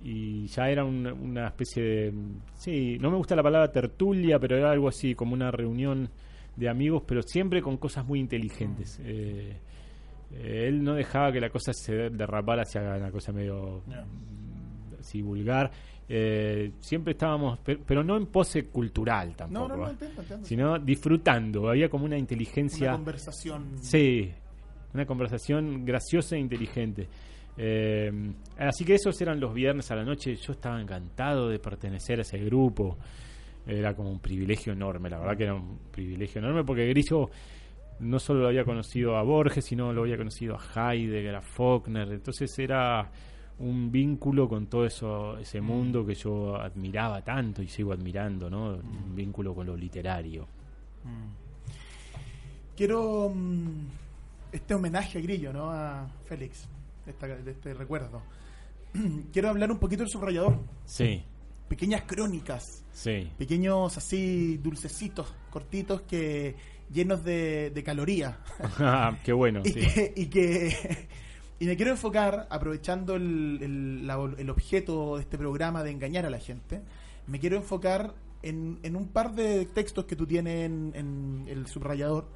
y ya era un- una especie de... Sí, no me gusta la palabra tertulia, pero era algo así como una reunión de amigos, pero siempre con cosas muy inteligentes. Eh, eh, él no dejaba que la cosa se derrapara hacia una cosa medio Ya. así vulgar. Eh, siempre estábamos, pe- pero no en pose cultural tampoco, No, no, no, ¿eh? entiendo, entiendo. sino disfrutando. Había como una Una inteligencia, conversación. sí, una conversación graciosa e inteligente. Eh, así que esos eran los viernes a la noche. Yo estaba encantado de pertenecer a ese grupo. Era como un privilegio enorme, la verdad que era un privilegio enorme porque Grillo no solo lo había conocido a Borges, sino lo había conocido a Heidegger, a Faulkner. Entonces era un vínculo con todo eso, ese mundo que yo admiraba tanto y sigo admirando, ¿no? Un vínculo con lo literario. Quiero mm, este homenaje a Grillo, ¿no? A Félix, de, esta- de este recuerdo. Quiero hablar un poquito del subrayador. Sí, pequeñas crónicas, Sí. pequeños así dulcecitos, cortitos que llenos de, de calorías. Ah, Qué bueno, y, sí. que, y que- y me quiero enfocar, aprovechando el, el- la- el objeto de este programa de engañar a la gente, me quiero enfocar en, en un par de textos que tú tienes en, en el subrayador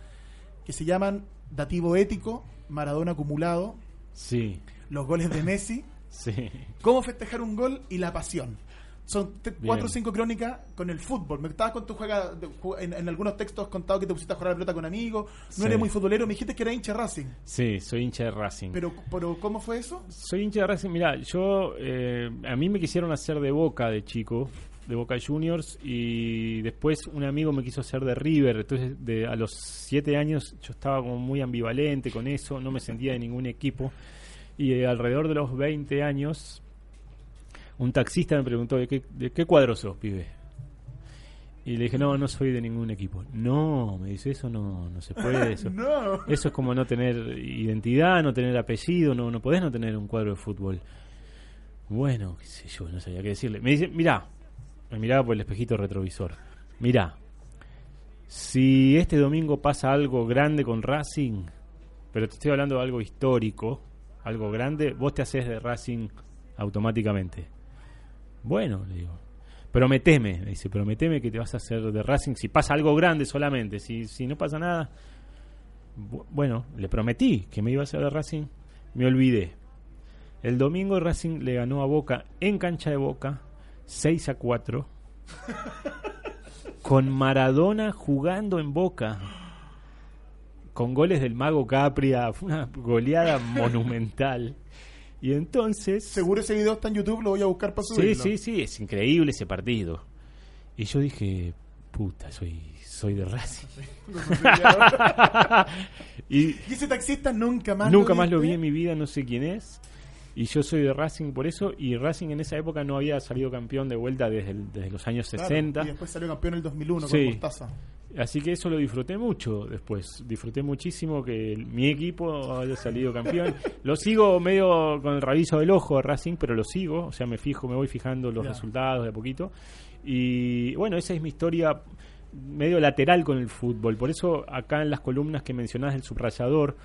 que se llaman Dativo Ético, Maradona Acumulado, Sí, Los Goles de Messi, sí. Cómo festejar un gol y la pasión. Son te- cuatro o cinco crónicas con el fútbol. Me estabas con tu juega de- ju- en, en algunos textos contado que te pusiste a jugar a la pelota con amigos. No Sí. eres muy futbolero. Me dijiste que era hincha de Racing. Sí, soy hincha de Racing. Pero, pero ¿cómo fue eso? Soy hincha de Racing. Mira, yo. eh, a mí me quisieron hacer de Boca de chico, de Boca Juniors, y después un amigo me quiso hacer de River. Entonces, de, a los siete años, yo estaba como muy ambivalente con eso, no me sentía de ningún equipo. Y eh, alrededor de los 20 años, un taxista me preguntó: ¿de qué, de qué cuadro sos, pibe? Y le dije: No, no soy de ningún equipo. No, me dice: Eso no, no se puede. Eso. No. Eso es como no tener identidad, no tener apellido, no, no podés no tener un cuadro de fútbol. Bueno, qué sé yo, no sabía qué decirle. Me dice, mirá, me miraba por el espejito retrovisor. Mirá, si este domingo pasa algo grande con Racing, pero te estoy hablando de algo histórico, algo grande, vos te haces de Racing automáticamente. Bueno, le digo. Prometeme, me dice, prometeme que te vas a hacer de Racing si pasa algo grande solamente. Si, si no pasa nada, Bu- Bueno, le prometí que me iba a hacer de Racing, me olvidé. El domingo Racing le ganó a Boca en cancha de Boca 6 a 4 con Maradona jugando en Boca con goles del mago Capria, fue una goleada monumental. Y entonces Seguro ese video está en YouTube, lo voy a buscar para Sí, subirlo. sí, sí, es increíble ese partido. Y yo dije, puta, soy soy de Racing. y y ese taxista nunca más Nunca más lo vi en mi vida, no sé quién es. Y yo soy de Racing por eso. Y Racing en esa época no había salido campeón de vuelta desde, el- desde los años Claro, 60. Y después salió campeón en el 2001 Sí. con Mostaza. Así que eso lo disfruté mucho después. Disfruté muchísimo que el- mi equipo haya salido campeón. lo sigo medio con el rabizo del ojo a Racing, pero lo sigo. O sea, me fijo, me voy fijando los resultados de a poquito. Y bueno, esa es mi historia medio lateral con el fútbol. Por eso acá en las columnas que mencionás del subrayador,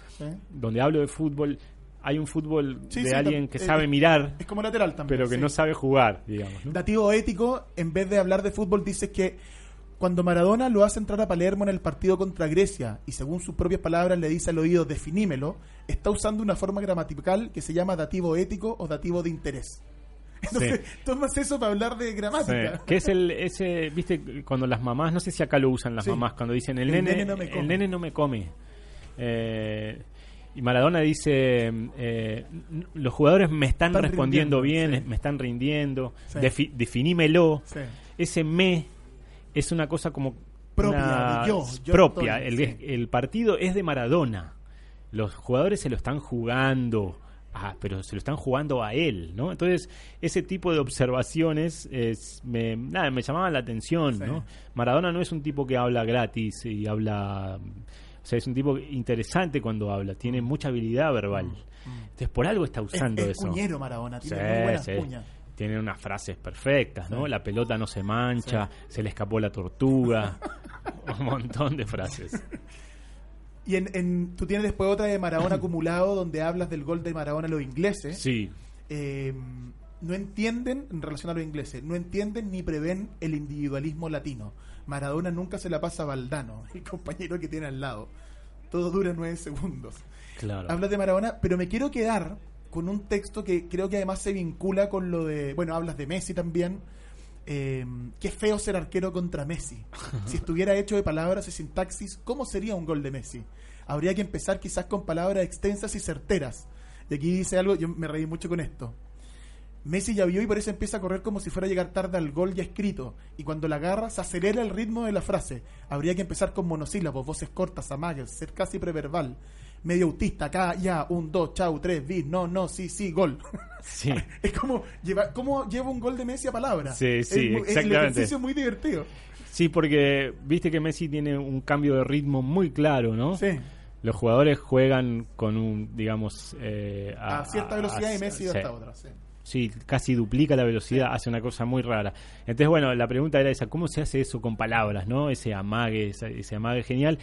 donde hablo de fútbol, hay un fútbol Sí, de sí, alguien que eh, sabe mirar, Es como lateral también. pero que sí. no sabe jugar, digamos. ¿no? Dativo ético, en vez de hablar de fútbol, dice que cuando Maradona lo hace entrar a Palermo en el partido contra Grecia y según sus propias palabras le dice al oído definímelo, está usando una forma gramatical que se llama dativo ético o dativo de interés. Entonces, tomas eso para hablar de gramática. Sí, que es el ese viste cuando las mamás no sé si acá lo usan las Sí. mamás cuando dicen el, El nene, nene no me come". el nene no me come Eh, y Maradona dice eh, los jugadores me están, Están respondiendo bien sí. me están rindiendo Sí. defi- definímelo. Sí. ese me es una cosa como Propia, yo, yo propia. el, el partido es de Maradona. Los jugadores se lo están jugando ah, pero se lo están jugando a él no entonces ese tipo de observaciones es, me nada me llamaban la atención no Maradona no es un tipo que habla gratis y habla sea es un tipo interesante cuando habla tiene mucha habilidad verbal entonces por algo está Mm. Es, usando es eso cuñero Maradona, tiene Sí, muy buenas sí. cuñas. Tiene unas frases perfectas, ¿no? Sí. La pelota no se mancha, se le escapó la tortuga, un montón de frases. Y en, en- tú tienes después otra de Maradona acumulado donde hablas del gol de Maradona a los ingleses. Sí, eh, no entienden, en relación a los ingleses, no entienden ni prevén el individualismo latino. Maradona nunca se la pasa a Valdano, el compañero que tiene al lado. Todo dura nueve segundos. claro. Hablas de Maradona, pero me quiero quedar con un texto que creo que además se vincula con lo de, bueno, hablas de Messi también. Eh, qué feo ser arquero contra Messi. Si estuviera hecho de palabras y sintaxis, ¿cómo sería un gol de Messi? Habría que empezar quizás con palabras extensas y certeras. Y aquí dice algo, yo me reí mucho con esto. Messi ya vio y por eso empieza a correr como si fuera a llegar tarde al gol ya escrito. Y cuando la agarra, se acelera el ritmo de la frase. Habría que empezar con monosílabos, voces cortas, amagues, ser casi preverbal. Medio autista, acá, ya, un, dos, chau, tres, bis, no, no, sí, sí, gol. Sí. es como, lleva, ¿cómo lleva un gol de Messi a palabra? Sí, Es sí, mu- es- El exactamente. ejercicio es muy divertido. sí, porque viste que Messi tiene un cambio de ritmo muy claro, ¿no? Sí. Los jugadores juegan con un, digamos... eh, A, cierta velocidad y Messi sí. hasta otra, sí. Sí, casi duplica la velocidad, hace una cosa muy rara. Entonces, bueno, la pregunta era esa, ¿cómo se hace eso con palabras, no? Ese amague, ese, ese amague genial.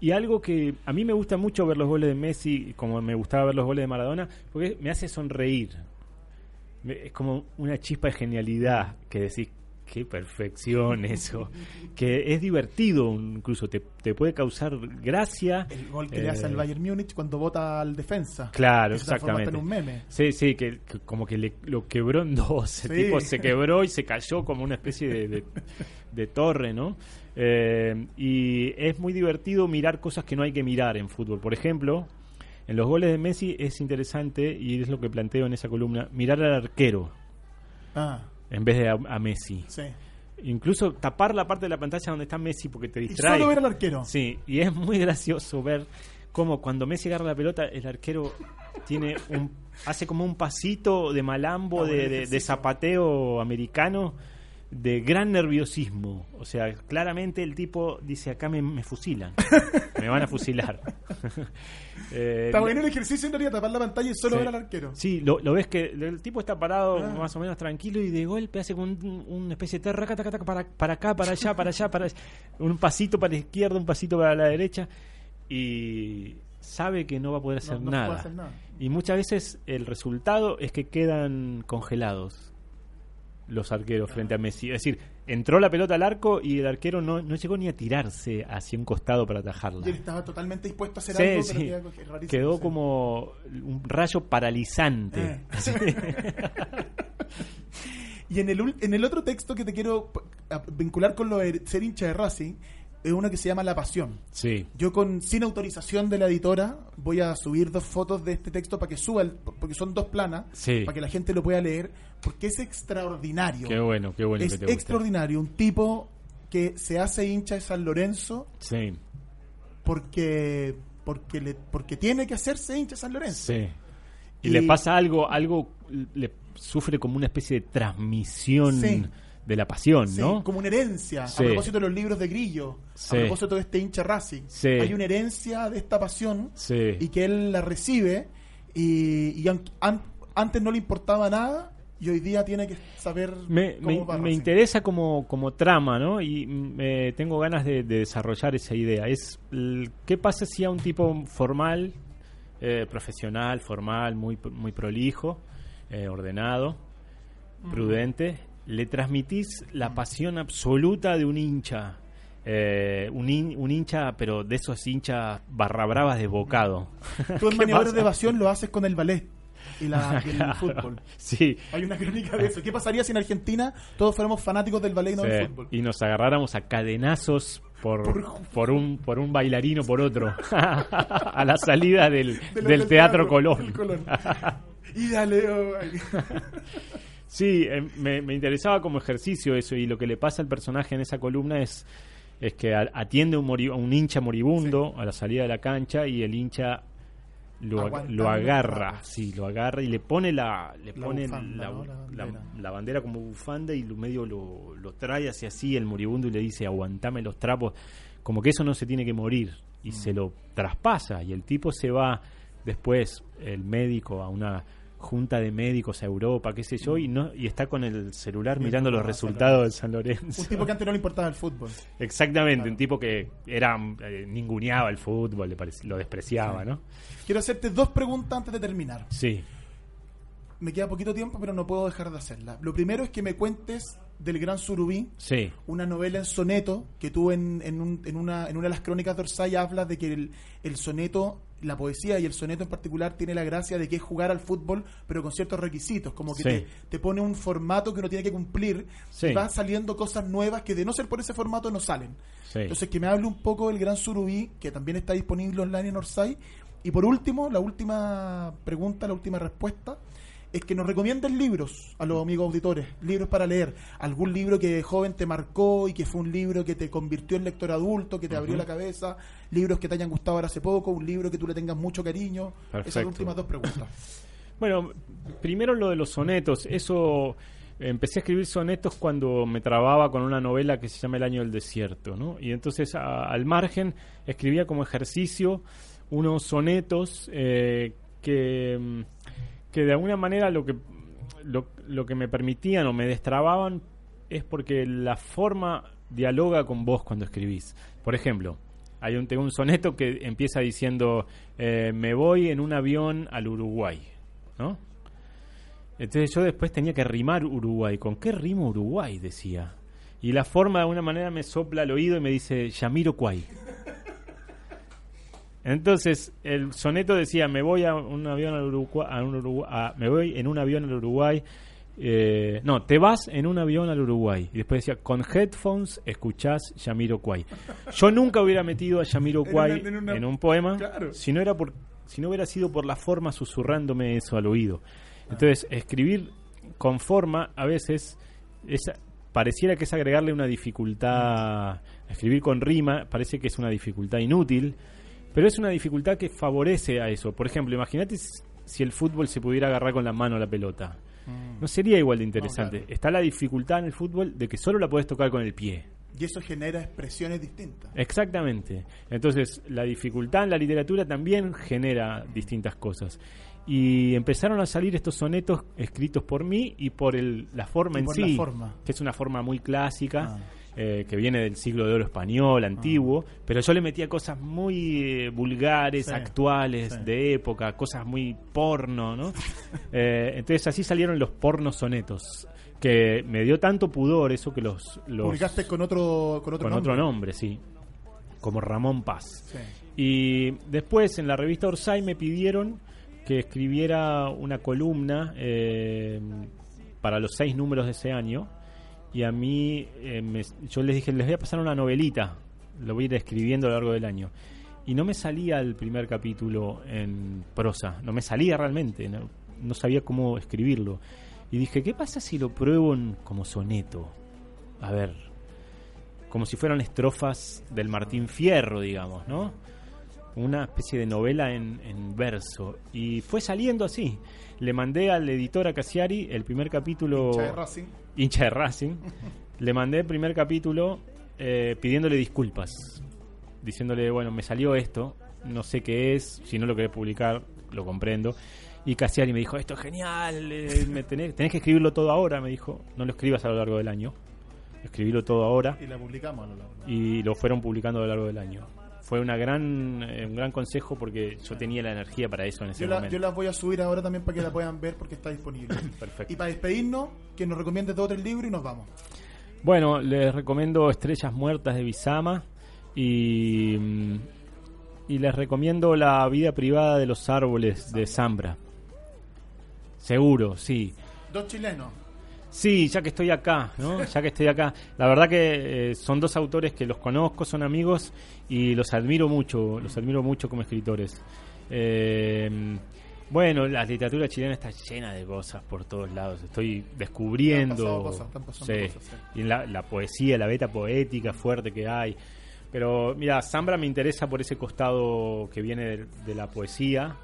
Y algo que a mí me gusta mucho ver los goles de Messi, como me gustaba ver los goles de Maradona, porque me hace sonreír. Es como una chispa de genialidad que decís, qué perfección eso. que es divertido incluso, te, te puede causar gracia. El gol que le Eh, hace al Bayern Múnich cuando vota al defensa. Claro, exactamente. en un meme. Sí, sí, que, que como que le- lo quebró en dos. El Sí. tipo se quebró y se cayó como una especie de, de- de torre, ¿no? Eh, y es muy divertido mirar cosas que no hay que mirar en fútbol. Por ejemplo, en los goles de Messi es interesante, y es lo que planteo en esa columna, mirar al arquero Ah, en vez de a, a Messi. sí. Incluso tapar la parte de la pantalla donde está Messi porque te Y distrae. solo ver al arquero. Sí, y es muy gracioso ver cómo cuando Messi agarra la pelota, el arquero tiene un hace como un pasito de malambo, de, de- de ejercicio. zapateo americano, de gran nerviosismo. O sea, claramente el tipo dice, acá me, me fusilan, me van a fusilar. Eh, Está bueno el ejercicio en realidad, tapar la pantalla y solo Sí. ver al arquero. Sí, lo, lo ves que el tipo está parado Ah. más o menos tranquilo y de golpe hace como un- una especie de terra, taca, taca, para, para acá, para allá, para allá, para allá. un pasito para la izquierda, un pasito para la derecha y sabe que no va a poder hacer, No- nada. hacer nada. Y muchas veces el resultado es que quedan congelados los arqueros frente a Messi. Es decir, entró la pelota al arco y el arquero no, no llegó ni a tirarse hacia un costado para atajarla. Y él estaba totalmente dispuesto a hacer Sí, algo, sí. pero rarísimo, Quedó sí. como un rayo paralizante. Eh. Y en el, en el otro texto que te quiero vincular con lo de ser hincha de Racing, es uno que se llama La Pasión. Sí. Yo con sin autorización de la editora voy a subir dos fotos de este texto para que suba, el- porque son dos planas, Sí. para que la gente lo pueda leer, porque es extraordinario. Qué bueno, qué bueno es que te guste. extraordinario, un tipo que se hace hincha de San Lorenzo Sí, porque porque le porque tiene que hacerse hincha de San Lorenzo. sí. Y, Y- le pasa algo, algo le sufre como una especie de transmisión Sí. De la pasión, Sí, ¿no? como una herencia. Sí. A propósito de los libros de Grillo, Sí. a propósito de este hincha Racing. Hay una herencia de esta pasión y que él la recibe y, y an- an- antes no le importaba nada y hoy día tiene que saber Me, cómo me- va me interesa como, como trama, ¿no? Y mm, eh, tengo ganas de, de desarrollar esa idea. Es qué pasa si a un tipo formal, eh, profesional, formal, muy, muy prolijo, eh, ordenado, prudente, le transmitís la pasión absoluta de un hincha. eh, un, hin- un hincha, pero de esos hinchas barra bravas desbocado. Tú en ¿Qué maniobras de evasión lo haces con el ballet y, la, y el Claro. fútbol. Sí. Hay una crónica de eso. ¿Qué pasaría si en Argentina todos fuéramos fanáticos del ballet y no Sí, del fútbol? y nos agarráramos a cadenazos por, Por- por, un por un bailarino por otro a la salida del, De del Teatro, Colón. Colón. y dale, oh. Sí, eh, me, me interesaba como ejercicio eso y lo que le pasa al personaje en esa columna es es que atiende a un, mori- un hincha moribundo a la salida de la cancha y el hincha lo, lo agarra, sí, lo agarra y le pone la le La pone bufanda, la, ¿no? La la- bandera. la bandera como bufanda y lo medio lo, lo trae hacia así el moribundo y le dice aguantame los trapos, como que eso no se tiene que morir y Mm. se lo traspasa y el tipo se va después el médico a una junta de médicos a Europa, qué sé yo, y no y está con el celular mirando los resultados del San Lorenzo. Un tipo que antes no le importaba el fútbol. Exactamente, un tipo que era eh, ninguneaba el fútbol, le lo despreciaba, ¿no? Quiero hacerte dos preguntas antes de terminar. Sí. Me queda poquito tiempo, pero no puedo dejar de hacerla. Lo primero es que me cuentes del Gran Surubí, Sí. una novela en soneto que tú en, en, un- en una, en una de las crónicas de Orsay hablas de que el, el soneto, la poesía y el soneto en particular tiene la gracia de que es jugar al fútbol, pero con ciertos requisitos, como que Sí. te, te pone un formato que uno tiene que cumplir Sí. y van saliendo cosas nuevas que de no ser por ese formato no salen. Sí. Entonces, que me hable un poco del Gran Surubí, que también está disponible online en Orsay. Y por último, la última pregunta, la última respuesta, es que nos recomienden libros a los amigos auditores, libros para leer. Algún libro que de joven te marcó y que fue un libro que te convirtió en lector adulto, que te abrió la cabeza, libros que te hayan gustado ahora hace poco, un libro que tú le tengas mucho cariño. Esas Perfecto. últimas dos preguntas. Bueno, primero lo de los sonetos. Eso empecé a escribir sonetos cuando me trababa con una novela que se llama El año del desierto, ¿no? Y entonces a- al margen escribía como ejercicio unos sonetos eh, que, mm, que de alguna manera lo que lo, lo que me permitían o me destrababan es porque la forma dialoga con vos cuando escribís. Por ejemplo, hay un, tengo un soneto que empieza diciendo, eh, me voy en un avión al Uruguay, ¿no? Entonces yo después tenía que rimar Uruguay. ¿Con qué rimo Uruguay? Decía. Y la forma de alguna manera me sopla al oído y me dice, Yamiro Cuay. Entonces el soneto decía, me voy a un avión al Uruguay, me voy en un avión al Uruguay. Eh, no, te vas en un avión al Uruguay. Y después decía, con headphones escuchás Yamiro Cuay. Yo nunca hubiera metido a Yamiro una- en una- en un poema Claro. si no era por si no hubiera sido por la forma susurrándome eso al oído. Entonces, escribir con forma a veces es, pareciera que es agregarle una dificultad. Escribir con rima parece que es una dificultad inútil, pero es una dificultad que favorece a eso. Por ejemplo, imagínate si el fútbol se pudiera agarrar con la mano a la pelota. No sería igual de interesante. claro. Está la dificultad en el fútbol de que solo la puedes tocar con el pie. Y eso genera expresiones distintas. Exactamente. Entonces, la dificultad en la literatura también genera distintas cosas. Y empezaron a salir estos sonetos escritos por mí y por el, la forma Y en por sí, la forma. que es una forma muy clásica, Ah. Eh, que viene del siglo de oro español, antiguo, pero yo le metía cosas muy eh, vulgares, Sí, actuales, sí. de época, cosas muy porno, ¿no? Eh, entonces así salieron los pornos sonetos, que me dio tanto pudor eso que los... los Publicaste con otro, con otro con nombre. otro nombre, sí. Como Ramón Paz. Sí. Y después en la revista Orsay me pidieron que escribiera una columna eh, para los seis números de ese año. Y a mí, eh, me- yo les dije, les voy a pasar una novelita. Lo voy a ir escribiendo a lo largo del año. Y no me salía el primer capítulo en prosa. No me salía realmente. No, no sabía cómo escribirlo. Y dije, ¿qué pasa si lo pruebo en- como soneto? A ver, como si fueran estrofas del Martín Fierro, digamos, ¿no? Una especie de novela en, en verso. Y fue saliendo así. Le mandé al editor a el primer capítulo. Racing. Hincha de Racing. Le mandé el primer capítulo eh, pidiéndole disculpas. Diciéndole, bueno, me salió esto, no sé qué es, si no lo querés publicar, lo comprendo. Y Cassiari me dijo, esto es genial, eh, me tenés, tenés que escribirlo todo ahora, me dijo. No lo escribas a lo largo del año. Escribirlo todo ahora Y la publicamos a lo largo. y lo fueron publicando a lo largo del año. Fue una gran, eh, un gran consejo porque yo tenía la energía para eso en ese Yo, la- momento. yo las voy a subir ahora también para que la puedan ver porque está disponible. Perfecto. Y para despedirnos, que nos recomiende todo el libro y nos vamos. Bueno, les recomiendo Estrellas Muertas de Bizama y, mm, y les recomiendo La vida privada de los árboles de Zambra. Seguro, sí. Dos chilenos. Sí, ya que estoy acá, ¿no? Ya que estoy acá. La verdad que eh, son dos autores que los conozco, son amigos y los admiro mucho, los admiro mucho como escritores. Eh, bueno, la literatura chilena está llena de cosas por todos lados. Estoy descubriendo. Están pasando cosas, están pasando Sí. cosas, sí. Y la, la poesía, la beta poética fuerte que hay. Pero mira, Zambra me interesa por ese costado que viene de, de la poesía,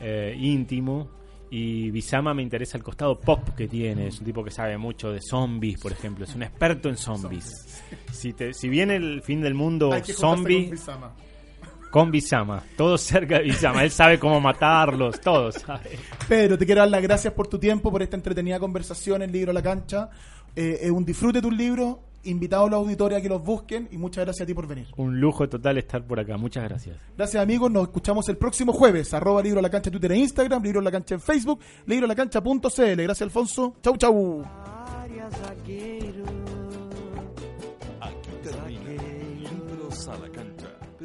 eh, íntimo. Y Bizama me interesa el costado pop que tiene. Es un tipo que sabe mucho de zombies, por ejemplo. Es un experto en zombies. Si, te, si viene el fin del mundo Hay que juntarse zombie, con Bizama. con Bizama. Todo cerca de Bizama. Él sabe cómo matarlos, todo sabe. Pedro, te quiero dar las gracias por tu tiempo, por esta entretenida conversación en Libro a la Cancha. Eh, es un disfrute tu libro. Invitado a los auditores a que los busquen y muchas gracias a ti por venir. Un lujo total estar por acá. Muchas gracias. Gracias amigos, nos escuchamos el próximo jueves. Arroba Libro a la Cancha en Twitter e Instagram, Libro a la Cancha en Facebook, librolacancha.cl. Gracias Alfonso. Chau, chau. Aquí termina Libros a la cancha,